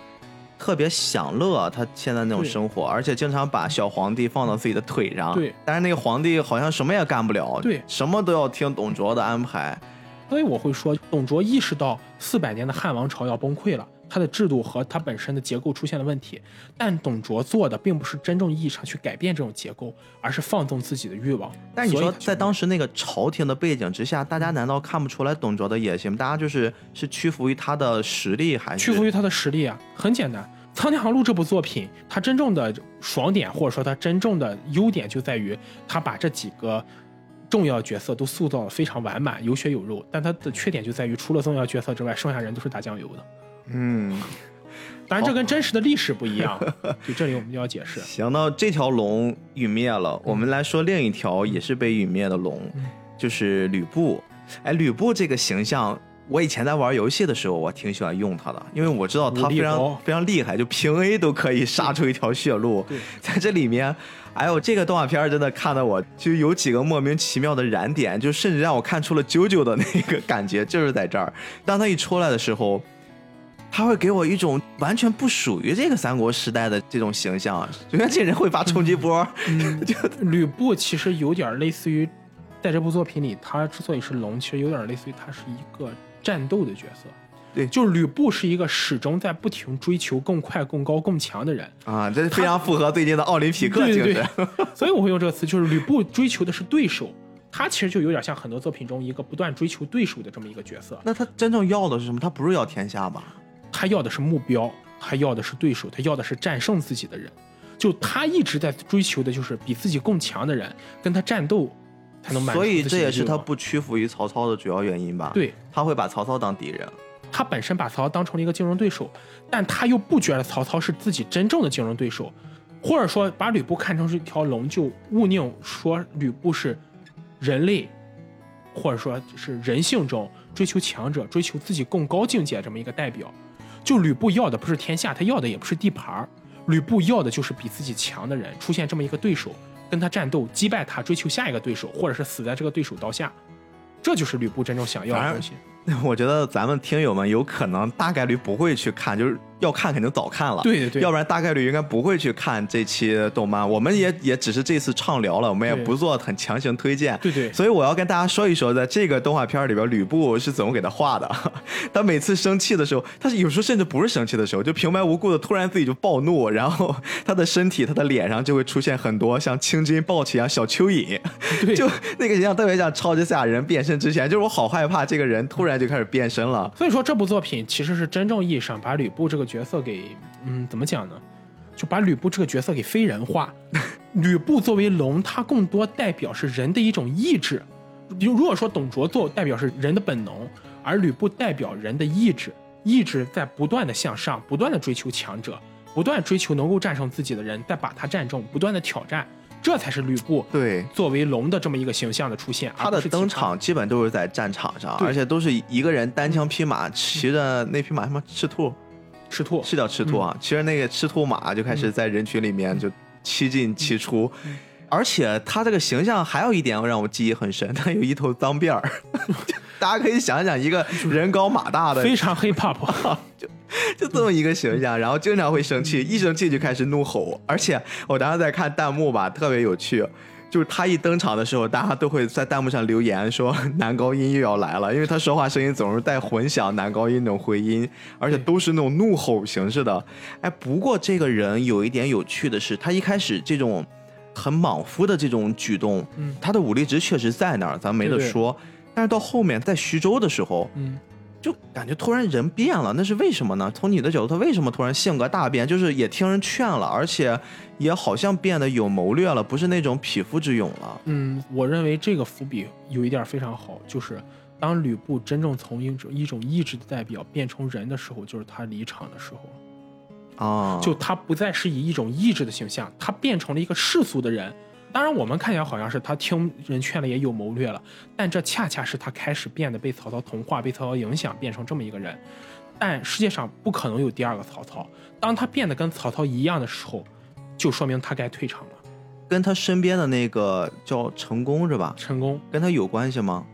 特别享乐，他现在那种生活，而且经常把小皇帝放到自己的腿上。对，但是那个皇帝好像什么也干不了，对什么都要听董卓的安排。所以我会说，董卓意识到四百年的汉王朝要崩溃了，他的制度和他本身的结构出现了问题。但董卓做的并不是真正意义上去改变这种结构，而是放纵自己的欲望。但你说在当时那个朝廷的背景之下，大家难道看不出来董卓的野心？大家就是是屈服于他的实力，还是屈服于他的实力啊，很简单。《苍天航路》这部作品，它真正的爽点或者说它真正的优点就在于，它把这几个重要角色都塑造的非常完满，有血有肉。但它的缺点就在于，除了重要角色之外，剩下人都是打酱油的。嗯，当然，这跟真实的历史不一样。就这里我们就要解释。行，那这条龙陨灭了，我们来说另一条也是被陨灭的龙，嗯就是吕布。哎，吕布这个形象，我以前在玩游戏的时候，我挺喜欢用他的，因为我知道他非常非常厉害，就平 A 都可以杀出一条血路对。在这里面，哎呦，这个动画片真的看得我就有几个莫名其妙的燃点，就甚至让我看出了啾啾的那个感觉，就是在这儿。当他一出来的时候。他会给我一种完全不属于这个三国时代的这种形象，首先这人会发冲击波，嗯，吕布其实有点类似于，在这部作品里，他之所以是龙，其实有点类似于他是一个战斗的角色。对就是吕布是一个始终在不停追求更快、更高、更强的人。啊，这非常符合最近的奥林匹克精对对神。对，所以我会用这个词，就是吕布追求的是对手，他其实就有点像很多作品中一个不断追求对手的这么一个角色。那他真正要的是什么？他不是要天下吧？他要的是目标，他要的是对手，他要的是战胜自己的人。就他一直在追求的就是比自己更强的人，跟他战斗，才能满足所以这也是他不屈服于曹操的主要原因吧？，对他会把曹操当敌人。他本身把曹操当成了一个竞争对手，但他又不觉得曹操是自己真正的竞争对手。或者说把吕布看成是一条龙，就勿宁说吕布是人类，或者说是人性中追求强者、追求自己更高境界这么一个代表。就吕布要的不是天下，他要的也不是地盘儿，吕布要的就是比自己强的人出现这么一个对手，跟他战斗，击败他，追求下一个对手，或者是死在这个对手刀下，这就是吕布真正想要的东西。我觉得咱们听友们有可能大概率不会去看，就是要看肯定早看了，对对对，要不然大概率应该不会去看这期动漫。我们也也只是这次畅聊了，我们也不做很强行推荐。对对所以我要跟大家说一说，在这个动画片里边，吕布是怎么给他画的。他每次生气的时候，他是有时候甚至不是生气的时候，就平白无故的突然自己就暴怒，然后他的身体、他的脸上就会出现很多像青筋暴起一样小蚯蚓，对就那个形象特别像超级赛亚人变身之前，就是我好害怕这个人突然就开始变身了。所以说这部作品其实是真正意义上把吕布这个角色给，嗯，怎么讲呢？就把吕布这个角色给非人化。吕布作为龙，它更多代表是人的一种意志。如如果说董卓做代表是人的本能，而吕布代表人的意志，意志在不断的向上，不断的追求强者，不断追求能够战胜自己的人，再把他战胜，不断的挑战，这才是吕布对，作为龙的这么一个形象的出现。他的登场基本都是在战场上，而且都是一个人单枪匹马骑着那匹马什么赤兔，赤兔，是叫赤兔啊，其实那个赤兔马就开始在人群里面就七进七出。而且它这个形象还有一点让我记忆很深，它有一头脏辫儿，大家可以想想一个人高马大的，非常 hip hop。就这么一个形象，然后经常会生气，一生气就开始怒吼。而且我当时在看弹幕吧，特别有趣，就是他一登场的时候，大家都会在弹幕上留言说 男高音又要来了，因为他说话声音总是带混响男高音那种回音，而且都是那种怒吼形式的。哎，不过这个人有一点有趣的是，他一开始这种很莽夫的这种举动，嗯他的武力值确实在那儿，咱没得对对说。但是到后面在徐州的时候，嗯，就感觉突然人变了，那是为什么呢？从你的角度，他为什么突然性格大变？就是也听人劝了，而且也好像变得有谋略了，不是那种匹夫之勇了。嗯，我认为这个伏笔有一点非常好，就是当吕布真正从一种一种意志的代表变成人的时候，就是他离场的时候，啊，就他不再是以一种意志的形象，他变成了一个世俗的人。当然，我们看起来好像是他听人劝了，也有谋略了，但这恰恰是他开始变得被曹操同化、被曹操影响，变成这么一个人。但世界上不可能有第二个曹操。当他变得跟曹操一样的时候，就说明他该退场了。跟他身边的那个叫成功是吧？成功跟他有关系吗？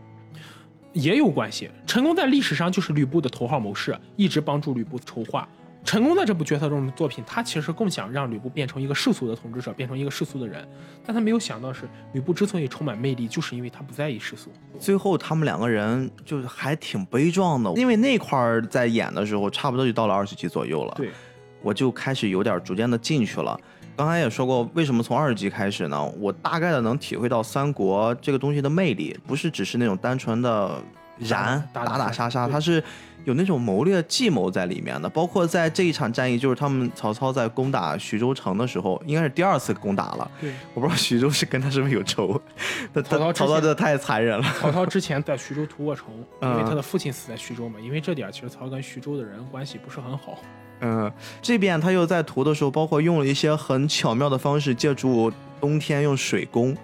也有关系。陈宫在历史上就是吕布的头号谋士，一直帮助吕布筹划。陈宫在这部角色中的作品，他其实更想让吕布变成一个世俗的统治者，变成一个世俗的人。但他没有想到是，吕布之所以充满魅力，就是因为他不在意世俗。最后他们两个人就是还挺悲壮的，因为那块儿在演的时候，差不多就到了二十集左右了。对，我就开始有点逐渐的进去了。刚才也说过，为什么从二十集开始呢？我大概的能体会到三国这个东西的魅力，不是只是那种单纯的燃打打打杀杀，对它是有那种谋略计谋在里面的。包括在这一场战役，就是他们曹操在攻打徐州城的时候，应该是第二次攻打了。对，我不知道徐州是跟他是不是有仇，曹操曹操真的太残忍了。曹操之前在徐州屠过城，因为嗯他的父亲死在徐州嘛。因为这点，其实曹操跟徐州的人关系不是很好。嗯，这边他又在屠的时候，包括用了一些很巧妙的方式，借助冬天用水攻，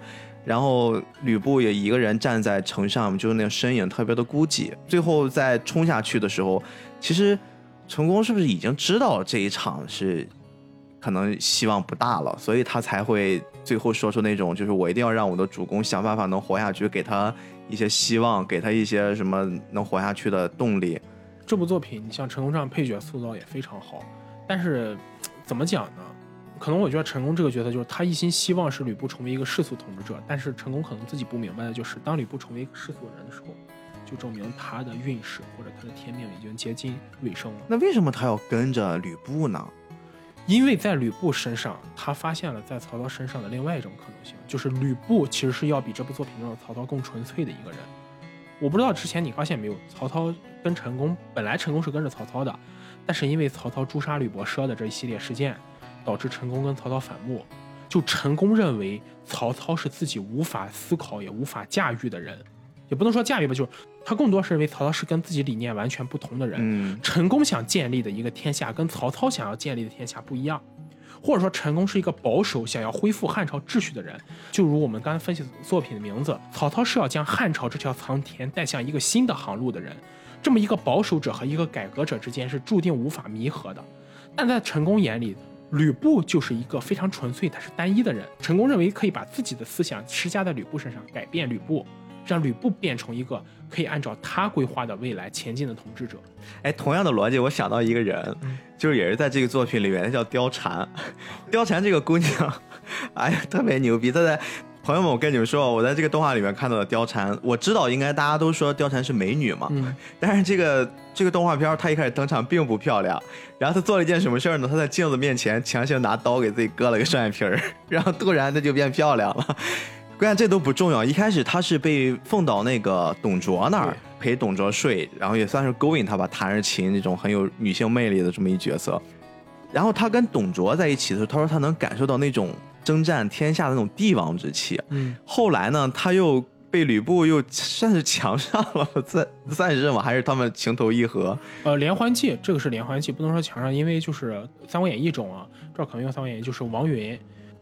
然后吕布也一个人站在城上，就是那个身影特别的孤寂。最后在冲下去的时候，其实成功是不是已经知道这一场是可能希望不大了，所以他才会最后说出那种就是我一定要让我的主公想办法能活下去，给他一些希望，给他一些什么能活下去的动力。这部作品，你像陈宫这样配角塑造也非常好，但是怎么讲呢？可能我觉得陈宫这个角色就是他一心希望是吕布成为一个世俗统治者，但是陈宫可能自己不明白的就是，当吕布成为一个世俗人的时候，就证明他的运势或者他的天命已经接近尾声了。那为什么他要跟着吕布呢？因为在吕布身上，他发现了在曹操身上的另外一种可能性，就是吕布其实是要比这部作品中的曹操更纯粹的一个人。我不知道之前你发现没有，曹操跟陈宫本来陈宫是跟着曹操的，但是因为曹操诛杀吕伯奢的这一系列事件，导致陈宫跟曹操反目。就陈宫认为曹操是自己无法思考也无法驾驭的人，也不能说驾驭吧，就是他更多是认为曹操是跟自己理念完全不同的人。嗯，陈宫想建立的一个天下，跟曹操想要建立的天下不一样。或者说陈宫是一个保守、想要恢复汉朝秩序的人。就如我们刚才分析作品的名字，曹操是要将汉朝这条苍田带向一个新的航路的人。这么一个保守者和一个改革者之间是注定无法弥合的。但在陈宫眼里，吕布就是一个非常纯粹、他是单一的人。成功认为可以把自己的思想施加在吕布身上，改变吕布，让吕布变成一个可以按照他规划的未来前进的统治者。哎，同样的逻辑，我想到一个人，嗯就是也是在这个作品里面，她叫貂蝉。貂蝉这个姑娘，哎呀，特别牛逼。她在朋友们，我跟你们说，我在这个动画里面看到的貂蝉，我知道应该大家都说貂蝉是美女嘛，嗯，但是这个这个动画片儿，她一开始登场并不漂亮。然后她做了一件什么事儿呢？她在镜子面前强行拿刀给自己割了个双眼皮儿，然后突然她就变漂亮了。关键这都不重要，一开始她是被奉到那个董卓那儿陪董卓睡，然后也算是勾引他吧，弹着琴那种很有女性魅力的这么一角色。然后他跟董卓在一起的时候，他说他能感受到那种征战天下的那种帝王之气。嗯，后来呢，他又被吕布又算是强上了，算算是吗？还是他们情投意合？呃，连环计这个是连环计，不能说强上，因为就是《三国演义》中啊，这儿可能用《三国演义》，就是王允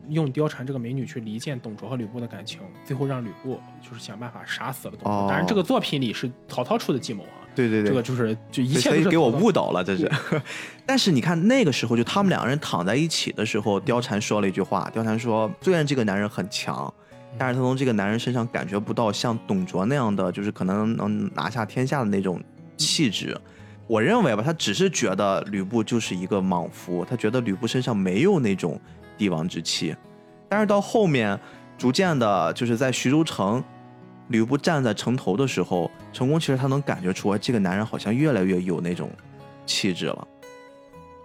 用貂蝉这个美女去离间董卓和吕布的感情，最后让吕布就是想办法杀死了董卓。哦当然，这个作品里是曹操出的计谋啊，对对对，这个就是就一切都是给我误导了，这是。但是你看那个时候，就他们两个人躺在一起的时候，貂蝉说了一句话。貂蝉说：“虽然这个男人很强，但是他从这个男人身上感觉不到像董卓那样的，就是可能能拿下天下的那种气质。我认为吧，他只是觉得吕布就是一个莽夫，他觉得吕布身上没有那种帝王之气。但是到后面，逐渐的，就是在徐州城，吕布站在城头的时候，成功其实他能感觉出来，这个男人好像越来越有那种气质了。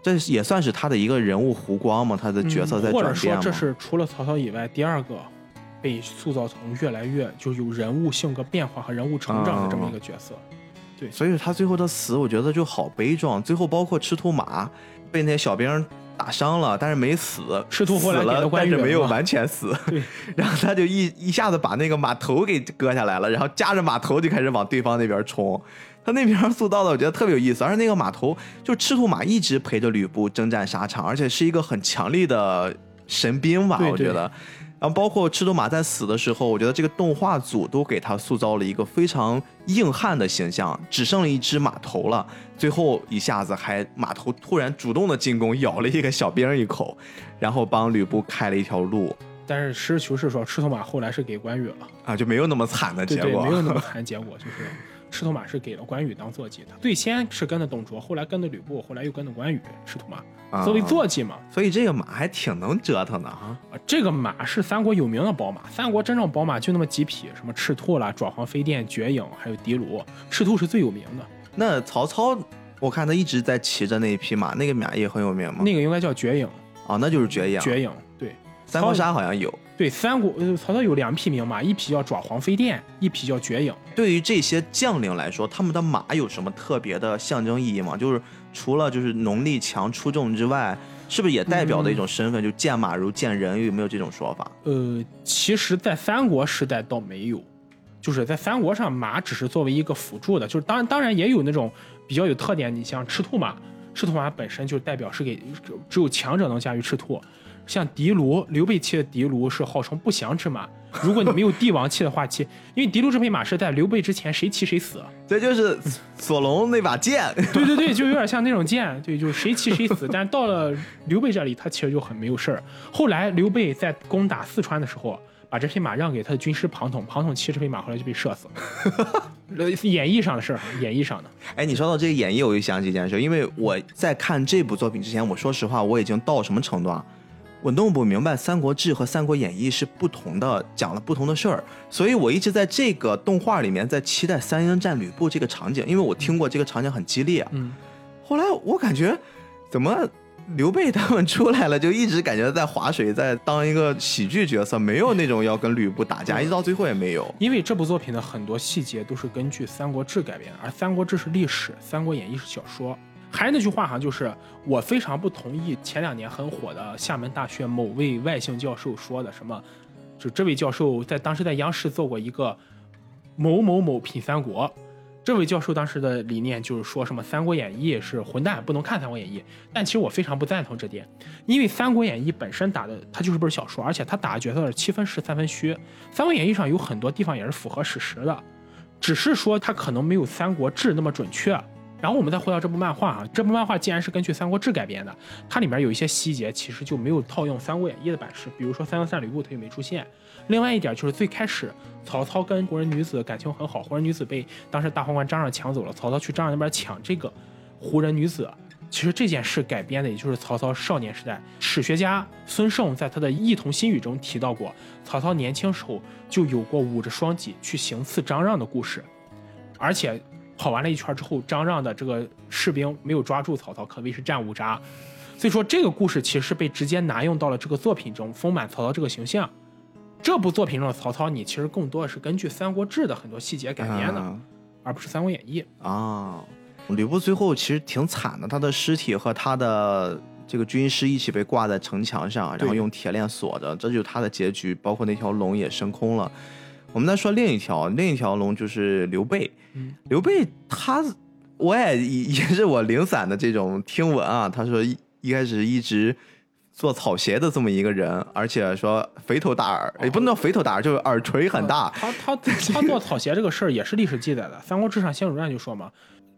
这也算是他的一个人物弧光嘛，他的角色在嗯或者转变嘛。说这是除了曹操以外第二个被塑造成越来越就有人物性格变化和人物成长的这么一个角色。对所以他最后的死，我觉得就好悲壮。最后包括赤兔马被那些小兵打伤了，但是没死，赤兔后来死了，但是没有完全死。对，然后他就一一下子把那个马头给割下来了，然后夹着马头就开始往对方那边冲。他那边塑造的我觉得特别有意思，而且那个马头就赤兔马一直陪着吕布征战沙场，而且是一个很强力的神兵吧，对对我觉得。然后包括赤兔马在死的时候，我觉得这个动画组都给他塑造了一个非常硬汉的形象，只剩了一只马头了。最后一下子还马头突然主动的进攻，咬了一个小兵一口，然后帮吕布开了一条路但是实事求是说，赤兔马后来是给关羽了。啊，就没有那么惨的对对，结果。没有那么惨 结果，就是赤兔马是给了关羽当坐骑，他最先是跟的董卓，后来跟的吕布，后来又跟的关羽。赤兔马啊作为坐骑嘛，所以这个马还挺能折腾的哈。啊，这个马是三国有名的宝马，三国真正宝马就那么几匹，什么赤兔啦、爪黄飞电、绝影，还有的卢，赤兔是最有名的，那曹操，我看他一直在骑着那一匹马，那个马也很有名吗？那个应该叫绝影，哦，那就是绝影。绝影对。三国杀好像有。对，三国呃，曹操有两匹名马，一匹叫爪黄飞电，一匹叫绝影。对于这些将领来说，他们的马有什么特别的象征意义吗？就是除了就是能力强出众之外，是不是也代表的一种身份？就见马如见人，有没有这种说法？呃，其实，在三国时代倒没有，就是在三国上，马只是作为一个辅助的，就是当然当然也有那种比较有特点，你像赤兔马，赤兔马本身就代表是给只有强者能驾驭赤兔，像的卢，刘备骑的的卢是号称不祥之马，如果你没有帝王气的话，骑，因为的卢这匹马是在刘备之前谁骑谁死，这就是索隆那把剑。对对对，就有点像那种剑，对，就是谁骑谁死。但到了刘备这里，他其实就很没有事儿。后来刘备在攻打四川的时候，把这匹马让给他的军师庞统，庞统骑这匹马后来就被射死了。呃演绎上的事儿，演绎上的。哎，你说到这个演绎，我就想起一件事，因为我在看这部作品之前，我说实话，我已经到什么程度啊？我弄不明白《三国志》和《三国演义》是不同的，讲了不同的事儿，所以我一直在这个动画里面在期待三英战吕布这个场景，因为我听过这个场景很激烈。嗯，后来我感觉，怎么刘备他们出来了，就一直感觉在划水，在当一个喜剧角色，没有那种要跟吕布打架，一直到最后也没有。因为这部作品的很多细节都是根据《三国志》改编，而《三国志》是历史，《三国演义》是小说。还是那句话哈，就是我非常不同意前两年很火的厦门大学某位外姓教授说的什么，就这位教授在当时在央视做过一个某某某品三国，这位教授当时的理念就是说什么《三国演义》是混蛋，不能看《三国演义》。但其实我非常不赞同这点，因为《三国演义》本身打的它就是本小说，而且它打的角色是七分实三分虚，《三国演义》上有很多地方也是符合史实的，只是说它可能没有《三国志》那么准确。然后我们再回到这部漫画啊，这部漫画既然是根据《三国志》改编的，它里面有一些细节其实就没有套用《三国演义》的版式，比如说三幺三吕布他就没出现。另外一点就是最开始曹操跟胡人女子感情很好，胡人女子被当时大宦官张让抢走了，曹操去张让那边抢这个胡人女子。其实这件事改编的也就是曹操少年时代。史学家孙胜在他的《异同心语》中提到过，曹操年轻时候就有过捂着双戟去行刺张让的故事，而且。跑完了一圈之后，张让的这个士兵没有抓住曹操，可谓是战五渣。所以说，这个故事其实是被直接拿用到了这个作品中，丰满曹操这个形象。这部作品中的曹操，你其实更多的是根据《三国志》的很多细节改编的，而不是《三国演义》啊。吕布最后其实挺惨的，他的尸体和他的这个军师一起被挂在城墙上，然后用铁链锁着，这就是他的结局。包括那条龙也升空了。我们再说另一条，另一条龙就是刘备。刘备他，我也也是我零散的这种听闻啊。他说一一开始一直做草鞋的这么一个人，而且说肥头大耳，也不能叫肥头大耳，就是耳垂很大。他他他做草鞋这个事儿也是历史记载的，《三国志》上先主传就说嘛，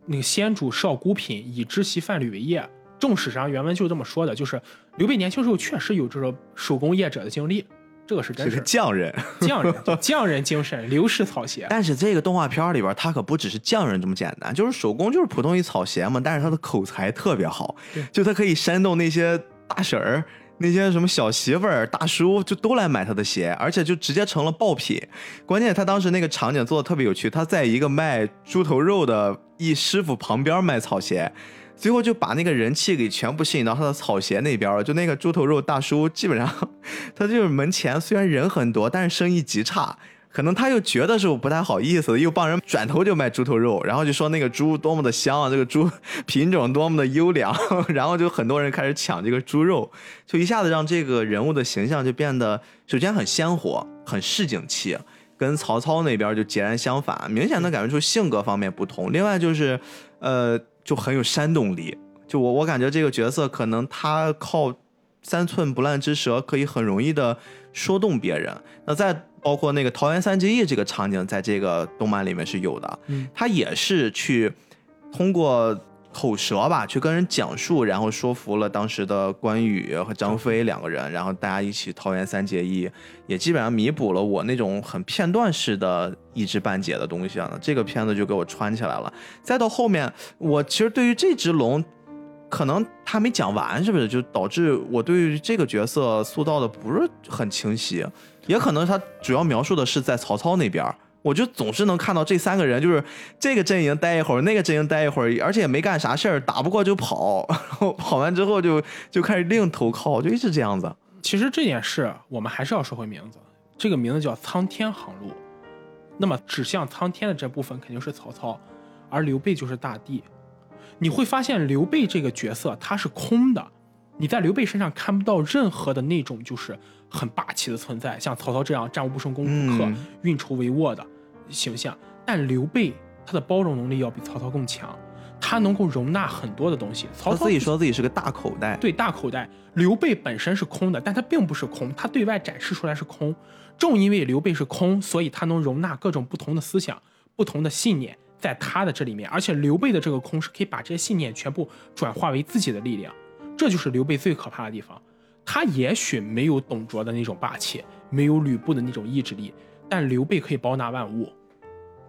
那个先主少孤品，以知其范履为业。正史上原文就这么说的，就是刘备年轻时候确实有这种手工业者的经历。这个是真是匠人，匠人，匠人精神，刘氏草鞋。但是这个动画片里边，他可不只是匠人这么简单，就是手工，就是普通一草鞋嘛。但是他的口才特别好，就他可以煽动那些大婶儿、那些什么小媳妇儿、大叔，就都来买他的鞋，而且就直接成了爆品。关键他当时那个场景做的特别有趣，他在一个卖猪头肉的一师傅旁边卖草鞋。最后就把那个人气给全部吸引到他的草鞋那边了。就那个猪头肉大叔，基本上他就是门前虽然人很多，但是生意极差。可能他又觉得是不太好意思，又帮人转头就卖猪头肉，然后就说那个猪多么的香啊，这个猪品种多么的优良，然后就很多人开始抢这个猪肉，就一下子让这个人物的形象就变得首先很鲜活、很市井气，跟曹操那边就截然相反，明显能感觉出性格方面不同。另外就是，呃。就很有煽动力，就我我感觉这个角色可能他靠三寸不烂之舌可以很容易的说动别人。那再包括那个桃园三结义这个场景，在这个动漫里面是有的，他也是去通过。口舌吧，去跟人讲述，然后说服了当时的关羽和张飞两个人，然后大家一起桃园三结义，也基本上弥补了我那种很片段式的一知半解的东西啊。这个片子就给我穿起来了。再到后面，我其实对于这只龙，可能他没讲完，是不是就导致我对于这个角色塑造的不是很清晰？也可能他主要描述的是在曹操那边。我就总是能看到这三个人，就是这个阵营待一会儿，那个阵营待一会儿，而且也没干啥事儿，打不过就跑，然后跑完之后就就开始另投靠，就一直这样子。其实这件事我们还是要说回名字，这个名字叫苍天航路。那么指向苍天的这部分肯定是曹操，而刘备就是大地。你会发现刘备这个角色他是空的，你在刘备身上看不到任何的那种就是很霸气的存在，像曹操这样战无不胜、攻无不克、运筹帷幄的。形象，但刘备他的包容能力要比曹操更强，他能够容纳很多的东西。曹操自己说自己是个大口袋，对大口袋。刘备本身是空的，但他并不是空，他对外展示出来是空。正因为刘备是空，所以他能容纳各种不同的思想、不同的信念在他的这里面。而且刘备的这个空是可以把这些信念全部转化为自己的力量，这就是刘备最可怕的地方。他也许没有董卓的那种霸气，没有吕布的那种意志力。但刘备可以包纳万物，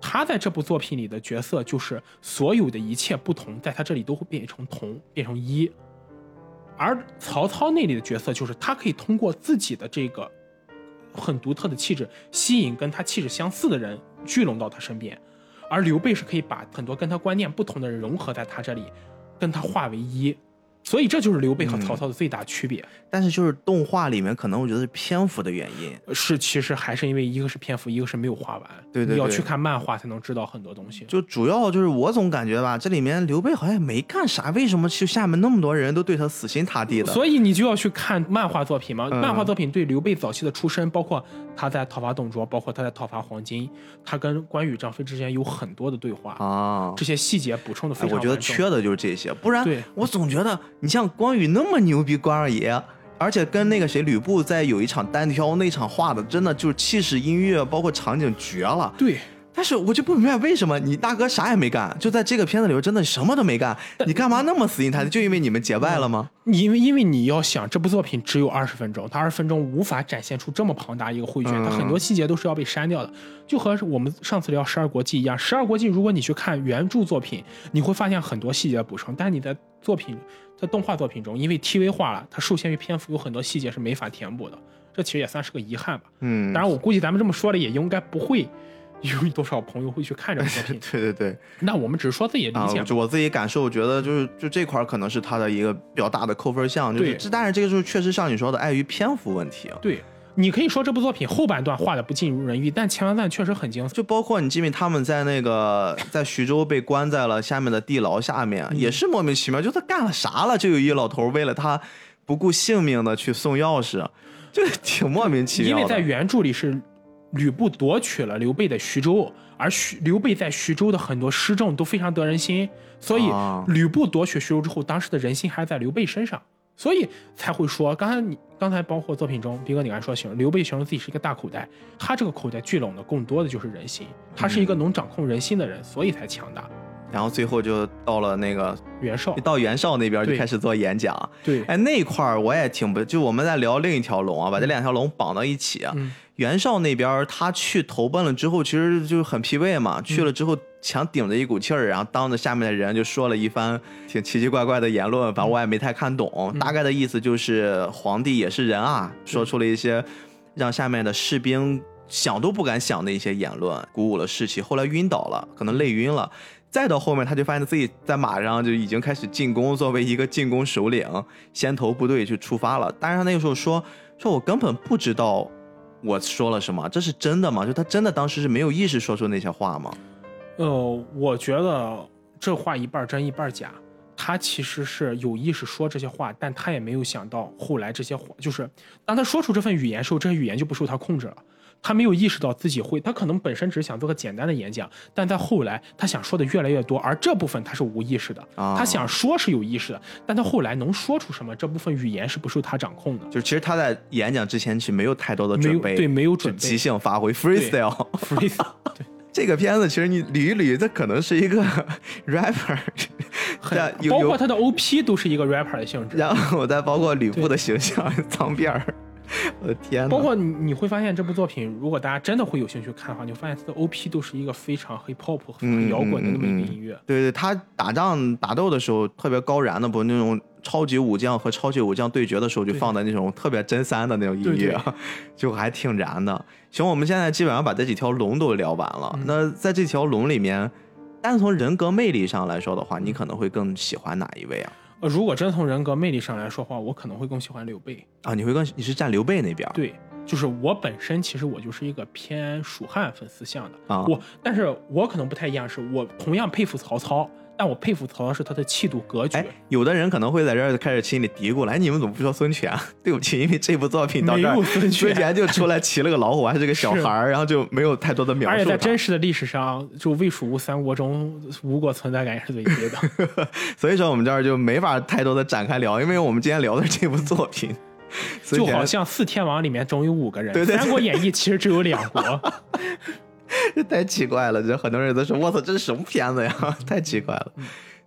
他在这部作品里的角色就是所有的一切不同，在他这里都会变成同，变成一。而曹操那里的角色就是他可以通过自己的这个很独特的气质，吸引跟他气质相似的人聚拢到他身边，而刘备是可以把很多跟他观念不同的人融合在他这里，跟他化为一。所以这就是刘备和曹操的最大区别。但是就是动画里面可能我觉得是篇幅的原因，是其实还是因为一个是篇幅，一个是没有画完。对对对你要去看漫画才能知道很多东西。就主要就是我总感觉吧，这里面刘备好像也没干啥，为什么就下面那么多人都对他死心塌地的？所以你就要去看漫画作品嘛。嗯漫画作品对刘备早期的出身，包括他在讨伐董卓，包括他在讨伐黄巾，他跟关羽、张飞之间有很多的对话，啊，这些细节补充的非常哎我觉得缺的就是这些，不然我总觉得你像关羽那么牛逼，关二爷，而且跟那个谁吕布在有一场单挑那场画的，真的就是气势、音乐包括场景绝了。对。但是我就不明白为什么你大哥啥也没干，就在这个片子里边真的什么都没干，你干嘛那么死心塌地？就因为你们结拜了吗？你因为因为你要想这部作品只有二十分钟，它二十分钟无法展现出这么庞大一个绘卷，嗯它很多细节都是要被删掉的，就和我们上次聊《十二国记》一样，《十二国记》如果你去看原著作品，你会发现很多细节补充，但你在作品在动画作品中，因为 TV 化了，它受限于篇幅，有很多细节是没法填补的，这其实也算是个遗憾吧。嗯，当然，我估计咱们这么说了，也应该不会有多少朋友会去看这个作品。对对对，那我们只是说自己理解，嘛。就我自己感受，我觉得就是就这块可能是他的一个比较大的扣分项，就是对这，但是这个就是确实像你说的，碍于篇幅问题。啊对，你可以说这部作品后半段画的不尽如人意，但前半段确实很精彩。就包括你记没，他们在那个在徐州被关在了下面的地牢下面，嗯也是莫名其妙，就他干了啥了？就有一老头为了他不顾性命的去送钥匙，就挺莫名其妙的。因为在原著里是吕布夺取了刘备的徐州，而徐刘备在徐州的很多施政都非常得人心，所以啊吕布夺取徐州之后，当时的人心还在刘备身上，所以才会说，刚才你刚才包括作品中，斌哥你刚才说形容刘备形容自己是一个大口袋，他这个口袋聚拢的更多的就是人心，他是一个能掌控人心的人，所以才强大。然后最后就到了那个袁绍，到袁绍那边就开始做演讲。对，哎，那块儿我也挺不，就我们在聊另一条龙啊，把这两条龙绑到一起。啊嗯袁绍那边他去投奔了之后，其实就是很疲惫嘛。去了之后强顶着一股气儿，然后当着下面的人就说了一番挺奇奇怪怪的言论，反正我也没太看懂。大概的意思就是皇帝也是人啊，说出了一些让下面的士兵想都不敢想的一些言论，鼓舞了士气。后来晕倒了，可能累晕了。再到后面，他就发现自己在马上就已经开始进攻，作为一个进攻首领，先头部队就出发了。但是他那个时候说，说我根本不知道我说了什么，这是真的吗？就他真的当时是没有意识说出那些话吗？呃，我觉得这话一半真一半假。他其实是有意识说这些话，但他也没有想到后来这些话，就是当他说出这份语言时候，这些语言就不受他控制了。他没有意识到自己会，他可能本身只是想做个简单的演讲，但在后来他想说的越来越多，而这部分他是无意识的。啊他想说是有意识的，但他后来能说出什么，这部分语言是不受他掌控的。就是其实他在演讲之前其实没有太多的准备，对没有准备即兴发挥，freestyle，freestyle，对，这个片子其实你捋一捋，这可能是一个 rapper，包括他的 OP 都是一个 rapper 的性质。然后我再包括吕布的形象脏辫儿，我的天呐！包括你你会发现这部作品，如果大家真的会有兴趣看的话，你会发现它的 OP 都是一个非常 hip hop、和很摇滚的那么一个音乐。对对，他打仗打斗的时候特别高燃的，不那种超级武将和超级武将对决的时候就放的那种特别真三的那种音对对乐，就还挺燃的。行，我们现在基本上把这几条龙都聊完了。嗯那在这条龙里面，单从人格魅力上来说的话，你可能会更喜欢哪一位啊？呃，如果真从人格魅力上来说的话，我可能会更喜欢刘备。啊，你会更你是站刘备那边？对，就是我本身其实我就是一个偏蜀汉粉丝向的啊我，但是我可能不太一样，是我同样佩服曹操，但我佩服曹操是他的气度格局哎。，有的人可能会在这儿开始心里嘀咕了：“哎，你们怎么不说孙权？对不起，因为这部作品到这儿孙权孙权就出来骑了个老虎，还是个小孩儿，然后就没有太多的描述而且。在真实的历史上，就魏蜀吴三国中，吴国存在感也是最低的。所以说我们这儿就没法太多的展开聊，因为我们今天聊的是这部作品，就好像四天王里面总有五个人，对对对三国演义》其实只有两国。这太奇怪了，这很多人都说我操，这是什么片子呀？太奇怪了。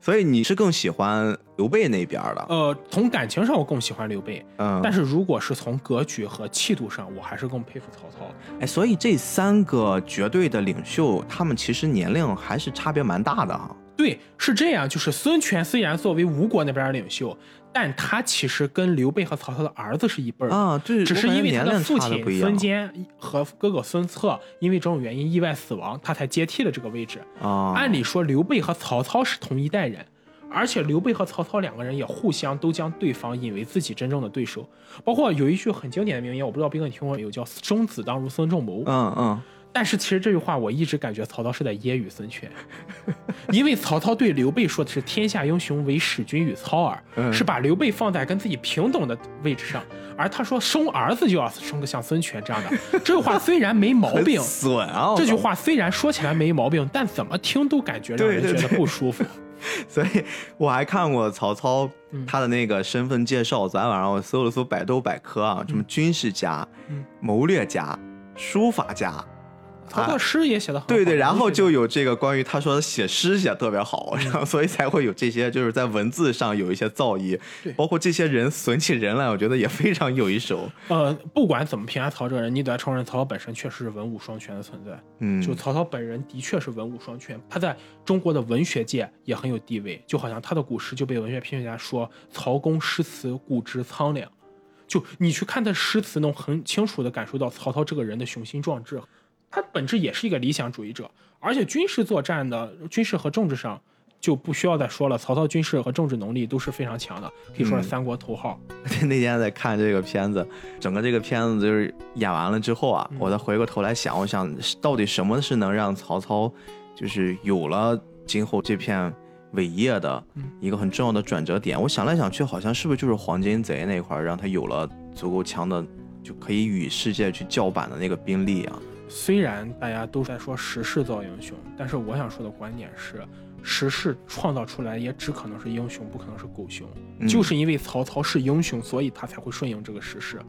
所以你是更喜欢刘备那边的，呃，从感情上我更喜欢刘备，嗯，但是如果是从格局和气度上，我还是更佩服曹操。哎，所以这三个绝对的领袖，他们其实年龄还是差别蛮大的哈。对，是这样，就是孙权虽然作为吴国那边的领袖，但他其实跟刘备和曹操的儿子是一辈儿的。啊，对，只是因为他的父亲孙坚和哥哥孙策因为种种原因意外死亡，他才接替了这个位置。啊。按理说刘备和曹操是同一代人，而且刘备和曹操两个人也互相都将对方引为自己真正的对手。包括有一句很经典的名言，我不知道斌哥你听过没有，叫“生子当如孙仲谋”。嗯嗯，但是其实这句话我一直感觉曹操是在揶揄孙权，因为曹操对刘备说的是“天下英雄唯使君与操耳”，嗯是把刘备放在跟自己平等的位置上，而他说生儿子就要生个像孙权这样的。这句话虽然没毛病，损啊！这句，话虽然说起来没毛病，但怎么听都感觉让人觉得不舒服。所以我还看过曹操嗯他的那个身份介绍，昨天晚上我搜了搜百度百科啊，什么军事家、嗯谋略家、书法家。曹操诗也写的很好，对对，然后就有这个关于他说写诗写得特别好，然后所以才会有这些就是在文字上有一些造诣对，包括这些人损起人来，我觉得也非常有一手。呃，不管怎么评价曹这个人，你得承认曹操本身确实是文武双全的存在。嗯，就曹操本人的确是文武双全，他在中国的文学界也很有地位，就好像他的古诗就被文学评论家说曹公诗词古之苍凉。就你去看他诗词，能很清楚的感受到曹操这个人的雄心壮志。他本质也是一个理想主义者，而且军事作战的军事和政治上就不需要再说了，曹操军事和政治能力都是非常强的，可以说是嗯三国头号。那天在看这个片子，整个这个片子就是演完了之后啊，嗯我再回过头来想，我想到底什么是能让曹操就是有了今后这片伟业的嗯一个很重要的转折点？我想来想去，好像是不是就是黄金贼那块儿，让他有了足够强的就可以与世界去叫板的那个兵力啊？虽然大家都在说时势造英雄，但是我想说的观点是，时势创造出来也只可能是英雄，不可能是狗熊。嗯就是因为曹操是英雄，所以他才会顺应这个时势。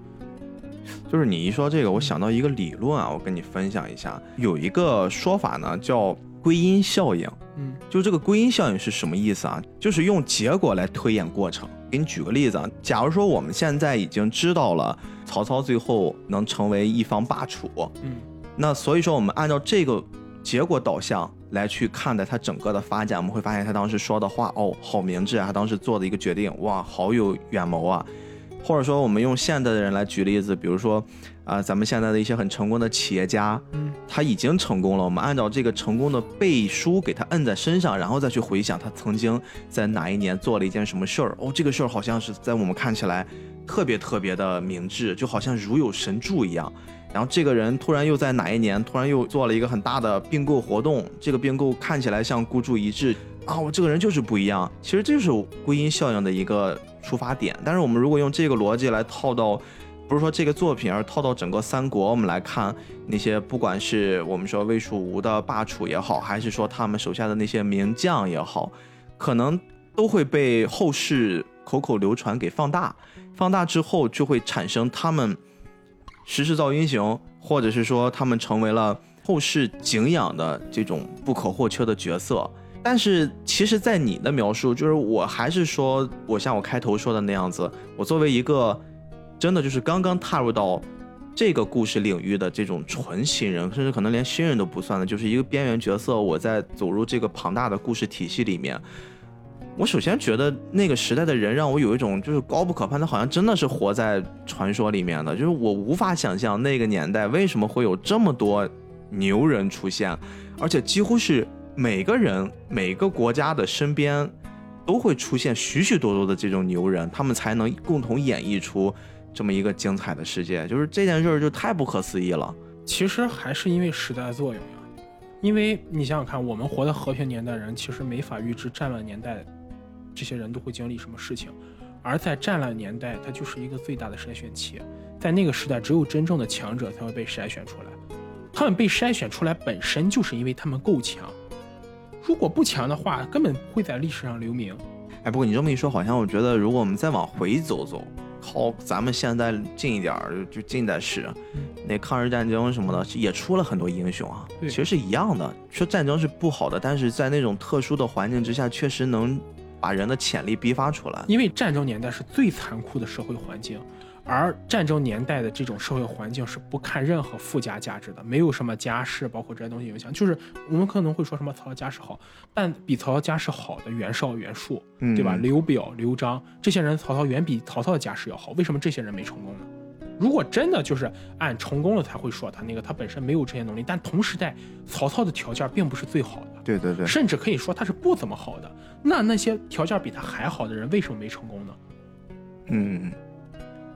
就是你一说这个，我想到一个理论啊，我跟你分享一下。有一个说法呢，叫归因效应。嗯就这个归因效应是什么意思啊？就是用结果来推演过程。给你举个例子啊，假如说我们现在已经知道了曹操最后能成为一方霸主，嗯那所以说我们按照这个结果导向来去看待他整个的发展，我们会发现他当时说的话哦，好明智啊，他当时做的一个决定，哇，好有远谋啊。或者说我们用现代的人来举例子，比如说啊、咱们现在的一些很成功的企业家，他已经成功了，我们按照这个成功的背书给他摁在身上，然后再去回想他曾经在哪一年做了一件什么事儿。哦，这个事儿好像是在我们看起来特别特别的明智，就好像如有神助一样。然后这个人突然又在哪一年突然又做了一个很大的并购活动，这个并购看起来像孤注一掷啊，我这个人就是不一样。其实这就是归因效应的一个出发点。但是我们如果用这个逻辑来套到，不是说这个作品，而套到整个三国，我们来看那些不管是我们说魏蜀吴的霸主也好，还是说他们手下的那些名将也好，可能都会被后世口口流传给放大，放大之后就会产生他们时势造英雄，或者是说他们成为了后世敬仰的这种不可或缺的角色。但是其实，在你的描述，就是我还是说，我像我开头说的那样子，我作为一个真的就是刚刚踏入到这个故事领域的这种纯新人，甚至可能连新人都不算的，就是一个边缘角色，我在走入这个庞大的故事体系里面。我首先觉得那个时代的人让我有一种就是高不可攀，他好像真的是活在传说里面的，就是我无法想象那个年代为什么会有这么多牛人出现，而且几乎是每个人每个国家的身边都会出现许许多多的这种牛人，他们才能共同演绎出这么一个精彩的世界。就是这件事儿就太不可思议了。其实还是因为时代作用呀。因为你想想看，我们活在和平年代人，其实没法预知战乱年代这些人都会经历什么事情，而在战乱年代，它就是一个最大的筛选期。在那个时代，只有真正的强者才会被筛选出来。他们被筛选出来本身就是因为他们够强，如果不强的话，根本不会在历史上留名。哎，不过你这么一说，好像我觉得如果我们再往回走走，靠咱们现在近一点儿，就近代史，那抗日战争什么的也出了很多英雄啊。对其实是一样的，说战争是不好的，但是在那种特殊的环境之下，确实能把人的潜力逼发出来。因为战争年代是最残酷的社会环境，而战争年代的这种社会环境是不看任何附加价值的，没有什么家世，包括这些东西影响。就是我们可能会说什么曹操家世好，但比曹操家世好的袁绍、袁术，嗯对吧？刘表、刘璋这些人，曹操远比曹操的家世要好。为什么这些人没成功呢？如果真的就是按成功了才会说他那个，他本身没有这些能力，但同时代曹操的条件并不是最好的，对对对，甚至可以说他是不怎么好的。那那些条件比他还好的人，为什么没成功呢？嗯，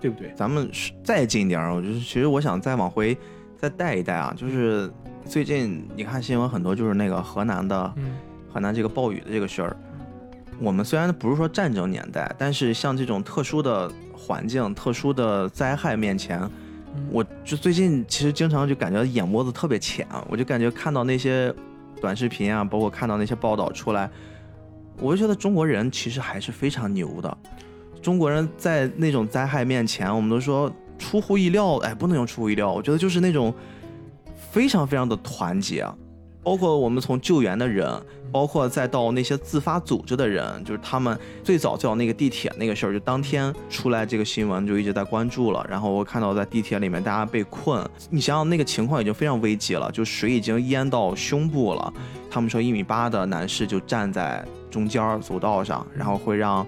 对不对？咱们再近点儿，我就是其实我想再往回再带一带啊，就是最近你看新闻很多，就是那个河南的嗯河南这个暴雨的这个事儿。我们虽然不是说战争年代，但是像这种特殊的环境、特殊的灾害面前，嗯我就最近其实经常就感觉眼窝子特别浅，我就感觉看到那些短视频啊，包括看到那些报道出来，我就觉得中国人其实还是非常牛的。中国人在那种灾害面前，我们都说出乎意料，哎，不能用出乎意料，我觉得就是那种非常非常的团结，啊包括我们从救援的人，包括再到那些自发组织的人，就是他们最早叫那个地铁那个事儿，就当天出来这个新闻就一直在关注了。然后我看到在地铁里面大家被困，你想想那个情况已经非常危急了，就水已经淹到胸部了。他们说一米八的男士就站在中间儿走道上，然后会让。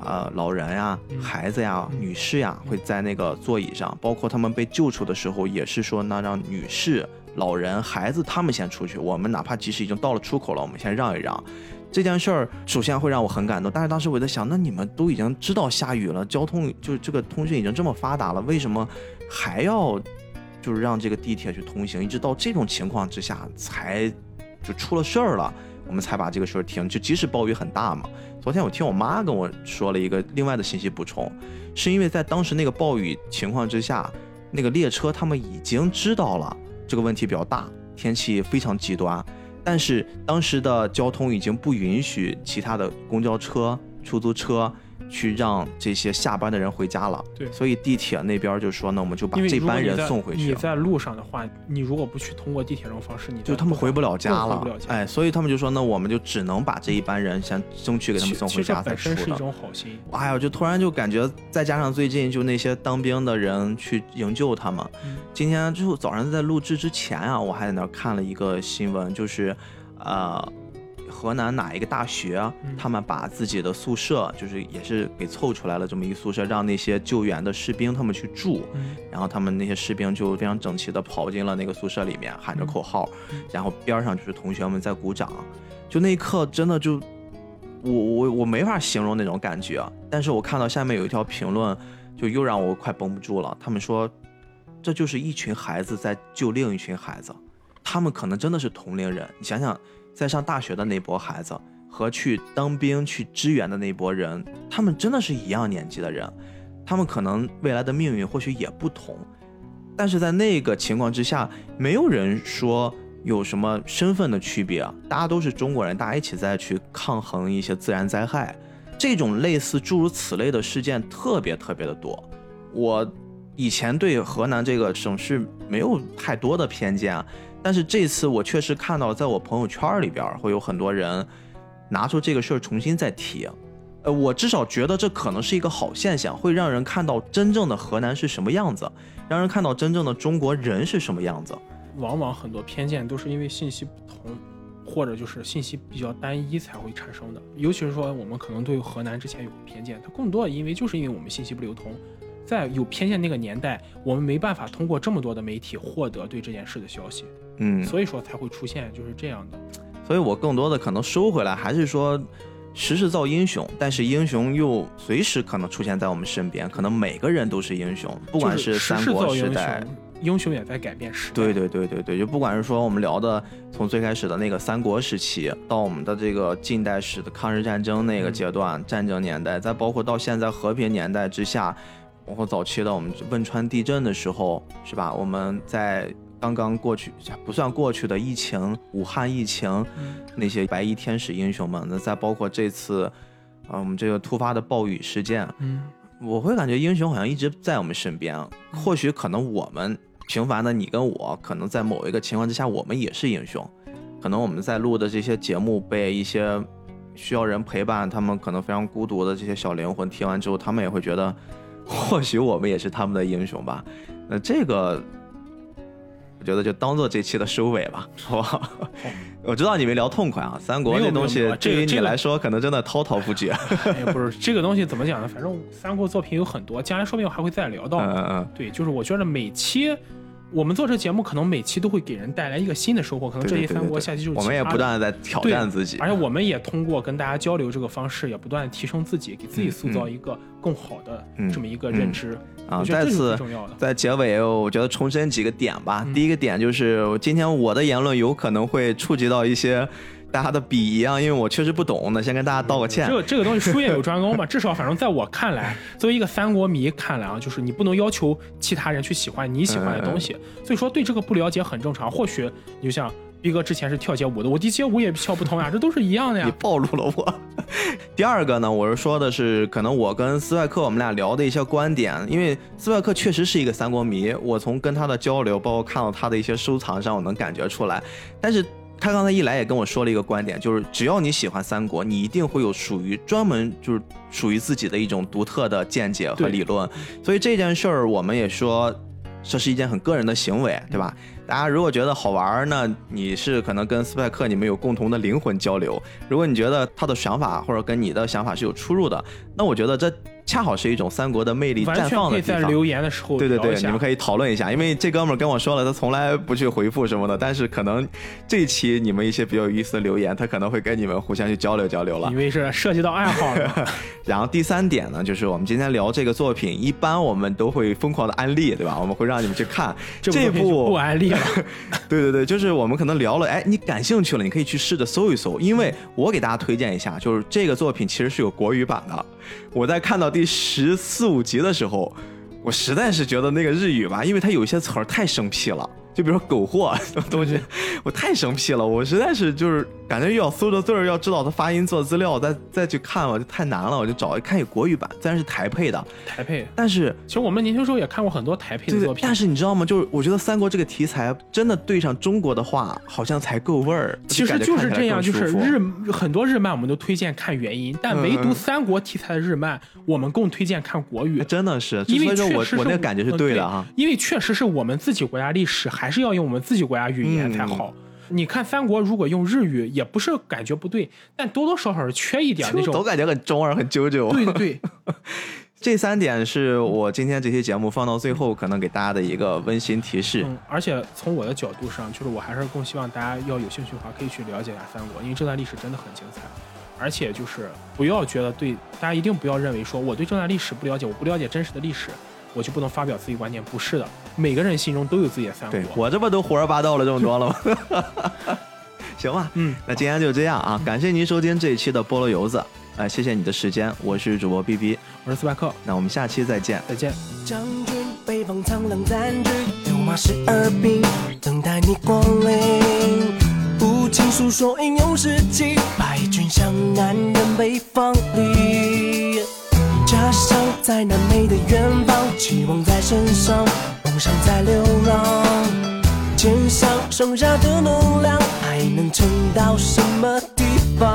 呃，老人呀、孩子呀、女士呀，会在那个座椅上，包括他们被救出的时候，也是说，那让女士、老人、孩子他们先出去，我们哪怕即使已经到了出口了，我们先让一让。这件事儿首先会让我很感动，但是当时我在想，那你们都已经知道下雨了，交通就是这个通讯已经这么发达了，为什么还要就是让这个地铁去通行？一直到这种情况之下才就出了事儿了，我们才把这个事儿停。就即使暴雨很大嘛。昨天我听我妈跟我说了一个另外的信息补充，是因为在当时那个暴雨情况之下，那个列车他们已经知道了这个问题比较大，天气非常极端，但是当时的交通已经不允许其他的公交车、出租车去让这些下班的人回家了。对所以地铁那边就说，那我们就把这班人送回去。你在路上的话，你如果不去通过地铁这种方式，你就他们回不了家了更回不了，家哎，所以他们就说，那我们就只能把这一班人先争取给他们其其实这送回家才本身是一。种好心。哎呀，就突然就感觉，再加上最近就那些当兵的人去营救他们，嗯今天就早上在录制之前啊，我还在那看了一个新闻，就是，呃，河南哪一个大学，嗯。他们把自己的宿舍，就是也是给凑出来了这么一宿舍，让那些救援的士兵他们去住，嗯。然后他们那些士兵就非常整齐的跑进了那个宿舍里面，喊着口号，嗯然后边上就是同学们在鼓掌，就那一刻真的就，我我我没法形容那种感觉，但是我看到下面有一条评论，就又让我快绷不住了。他们说，这就是一群孩子在救另一群孩子，他们可能真的是同龄人。你想想，在上大学的那波孩子和去当兵去支援的那波人，他们真的是一样年纪的人，他们可能未来的命运或许也不同，但是在那个情况之下，没有人说有什么身份的区别啊，大家都是中国人，大家一起在去抗衡一些自然灾害，这种类似诸如此类的事件特别特别的多。我以前对河南这个省市没有太多的偏见啊，但是这次我确实看到，在我朋友圈里边会有很多人拿出这个事儿重新再提。呃，我至少觉得这可能是一个好现象，会让人看到真正的河南是什么样子，让人看到真正的中国人是什么样子。往往很多偏见都是因为信息不同，或者就是信息比较单一才会产生的。尤其是说我们可能对河南之前有偏见，它更多的因为就是因为我们信息不流通，在有偏见那个年代，我们没办法通过这么多的媒体获得对这件事的消息，嗯，所以说才会出现就是这样的。所以我更多的可能收回来，还是说时势造英雄，但是英雄又随时可能出现在我们身边，可能每个人都是英雄，不管是三国时代。雄，英雄也在改变时代。对对对对对，就不管是说我们聊的从最开始的那个三国时期，到我们的这个近代史的抗日战争那个阶段、战争年代，再包括到现在和平年代之下，包括早期的我们汶川地震的时候，是吧？我们在刚刚过去 不算过去的疫情，武汉疫情，嗯那些白衣天使英雄们，那再包括这次，啊、我们这个突发的暴雨事件，嗯，我会感觉英雄好像一直在我们身边。或许可能我们平凡的你跟我，可能在某一个情况之下，我们也是英雄。可能我们在录的这些节目被一些需要人陪伴，他们可能非常孤独的这些小灵魂听完之后，他们也会觉得，或许我们也是他们的英雄吧。那这个。我觉得就当做这期的收尾吧，好不好？我知道你没聊痛快啊，三国这东西对于你来说可能真的滔滔不绝。哎，不是这个东西怎么讲呢？反正三国作品有很多，将来说不定还会再聊到。嗯嗯嗯，对，就是我觉得每期我们做这节目，可能每期都会给人带来一个新的收获。可能这一三国，下期就是我们也不断的在挑战自己，而且我们也通过跟大家交流这个方式，也不断地提升自己，给自己塑造一个更好的嗯这么一个认知。啊再次。在结尾，我觉得重申几个点吧。嗯第一个点就是，今天我的言论有可能会触及到一些大家的鄙夷啊，因为我确实不懂，那先跟大家道个歉这。个这个东西术业有专攻嘛，至少反正在我看来，作为一个三国迷看来啊，就是你不能要求其他人去喜欢你喜欢的东西，所以说对这个不了解很正常。或许你就像逼哥之前是跳街舞的，我第街舞也跳不通呀，这都是一样的呀。你暴露了我。第二个呢，我是说的是，可能我跟斯外克我们俩聊的一些观点，因为斯外克确实是一个三国迷，我从跟他的交流，包括看到他的一些收藏上，我能感觉出来。但是他刚才一来也跟我说了一个观点，就是只要你喜欢三国，你一定会有属于专门就是属于自己的一种独特的见解和理论。所以这件事儿，我们也说。这是一件很个人的行为，对吧？大家如果觉得好玩儿，那你是可能跟斯派克你们有共同的灵魂交流。如果你觉得他的想法或者跟你的想法是有出入的，那我觉得这恰好是一种三国的魅力绽放的地方。在留言的时候对对对，你们可以讨论一下，因为这哥们儿跟我说了，他从来不去回复什么的，但是可能这一期你们一些比较有意思的留言，他可能会跟你们互相去交流交流了因。为是涉及到爱好了。然后第三点呢，就是我们今天聊这个作品，一般我们都会疯狂的安利，对吧？我们会让你们去看 这部不安利了。对对对，就是我们可能聊了，哎，你感兴趣了，你可以去试着搜一搜，因为我给大家推荐一下，就是这个作品其实是有国语版的。我在看到第十四五集的时候，我实在是觉得那个日语吧，因为它有些词儿太生僻了，就比如说“苟货”这种东西，我太生僻了，我实在是就是感觉又要搜着字儿，要知道它发音做资料，再再去看，我就太难了，我就找一看有国语版，虽然是台配的，台配，但是其实我们年轻时候也看过很多台配的作，品，但是你知道吗？就是我觉得三国这个题材真的对上中国的话，好像才够味儿。其实就是这样，就是日日很多日漫我们都推荐看原音，但唯独三国题材的日漫，我们更推荐看国语。真的是，因为所以说我确实我那个感觉是对的哈。因为确实是我们自己国家历史，还是要用我们自己国家语言才好。你看三国，如果用日语，也不是感觉不对，但多多少少是缺一点那种。都感觉很中二，很啾啾。对对对，这三点是我今天这期节目放到最后可能给大家的一个温馨提示。嗯，而且从我的角度上，就是我还是更希望大家要有兴趣的话，可以去了解一下三国，因为这段历史真的很精彩。而且就是不要觉得对，大家一定不要认为说我对这段历史不了解，我不了解真实的历史，我就不能发表自己观点。不是的，每个人心中都有自己的三国对。我这不都胡说八道了这么多了吗？行吧，嗯，那今天就这样啊，感谢您收听这一期的菠萝油子，哎、谢谢你的时间，我是主播 B B，我是斯派克，那我们下期再见。再见。将军，北方苍狼占据，六马十二兵，等待你光临。无情诉说英勇事迹，败军向南人北方里。家乡在南美的远方，期望在身上，梦想在流浪。肩上剩下的能量，还能撑到什么地方？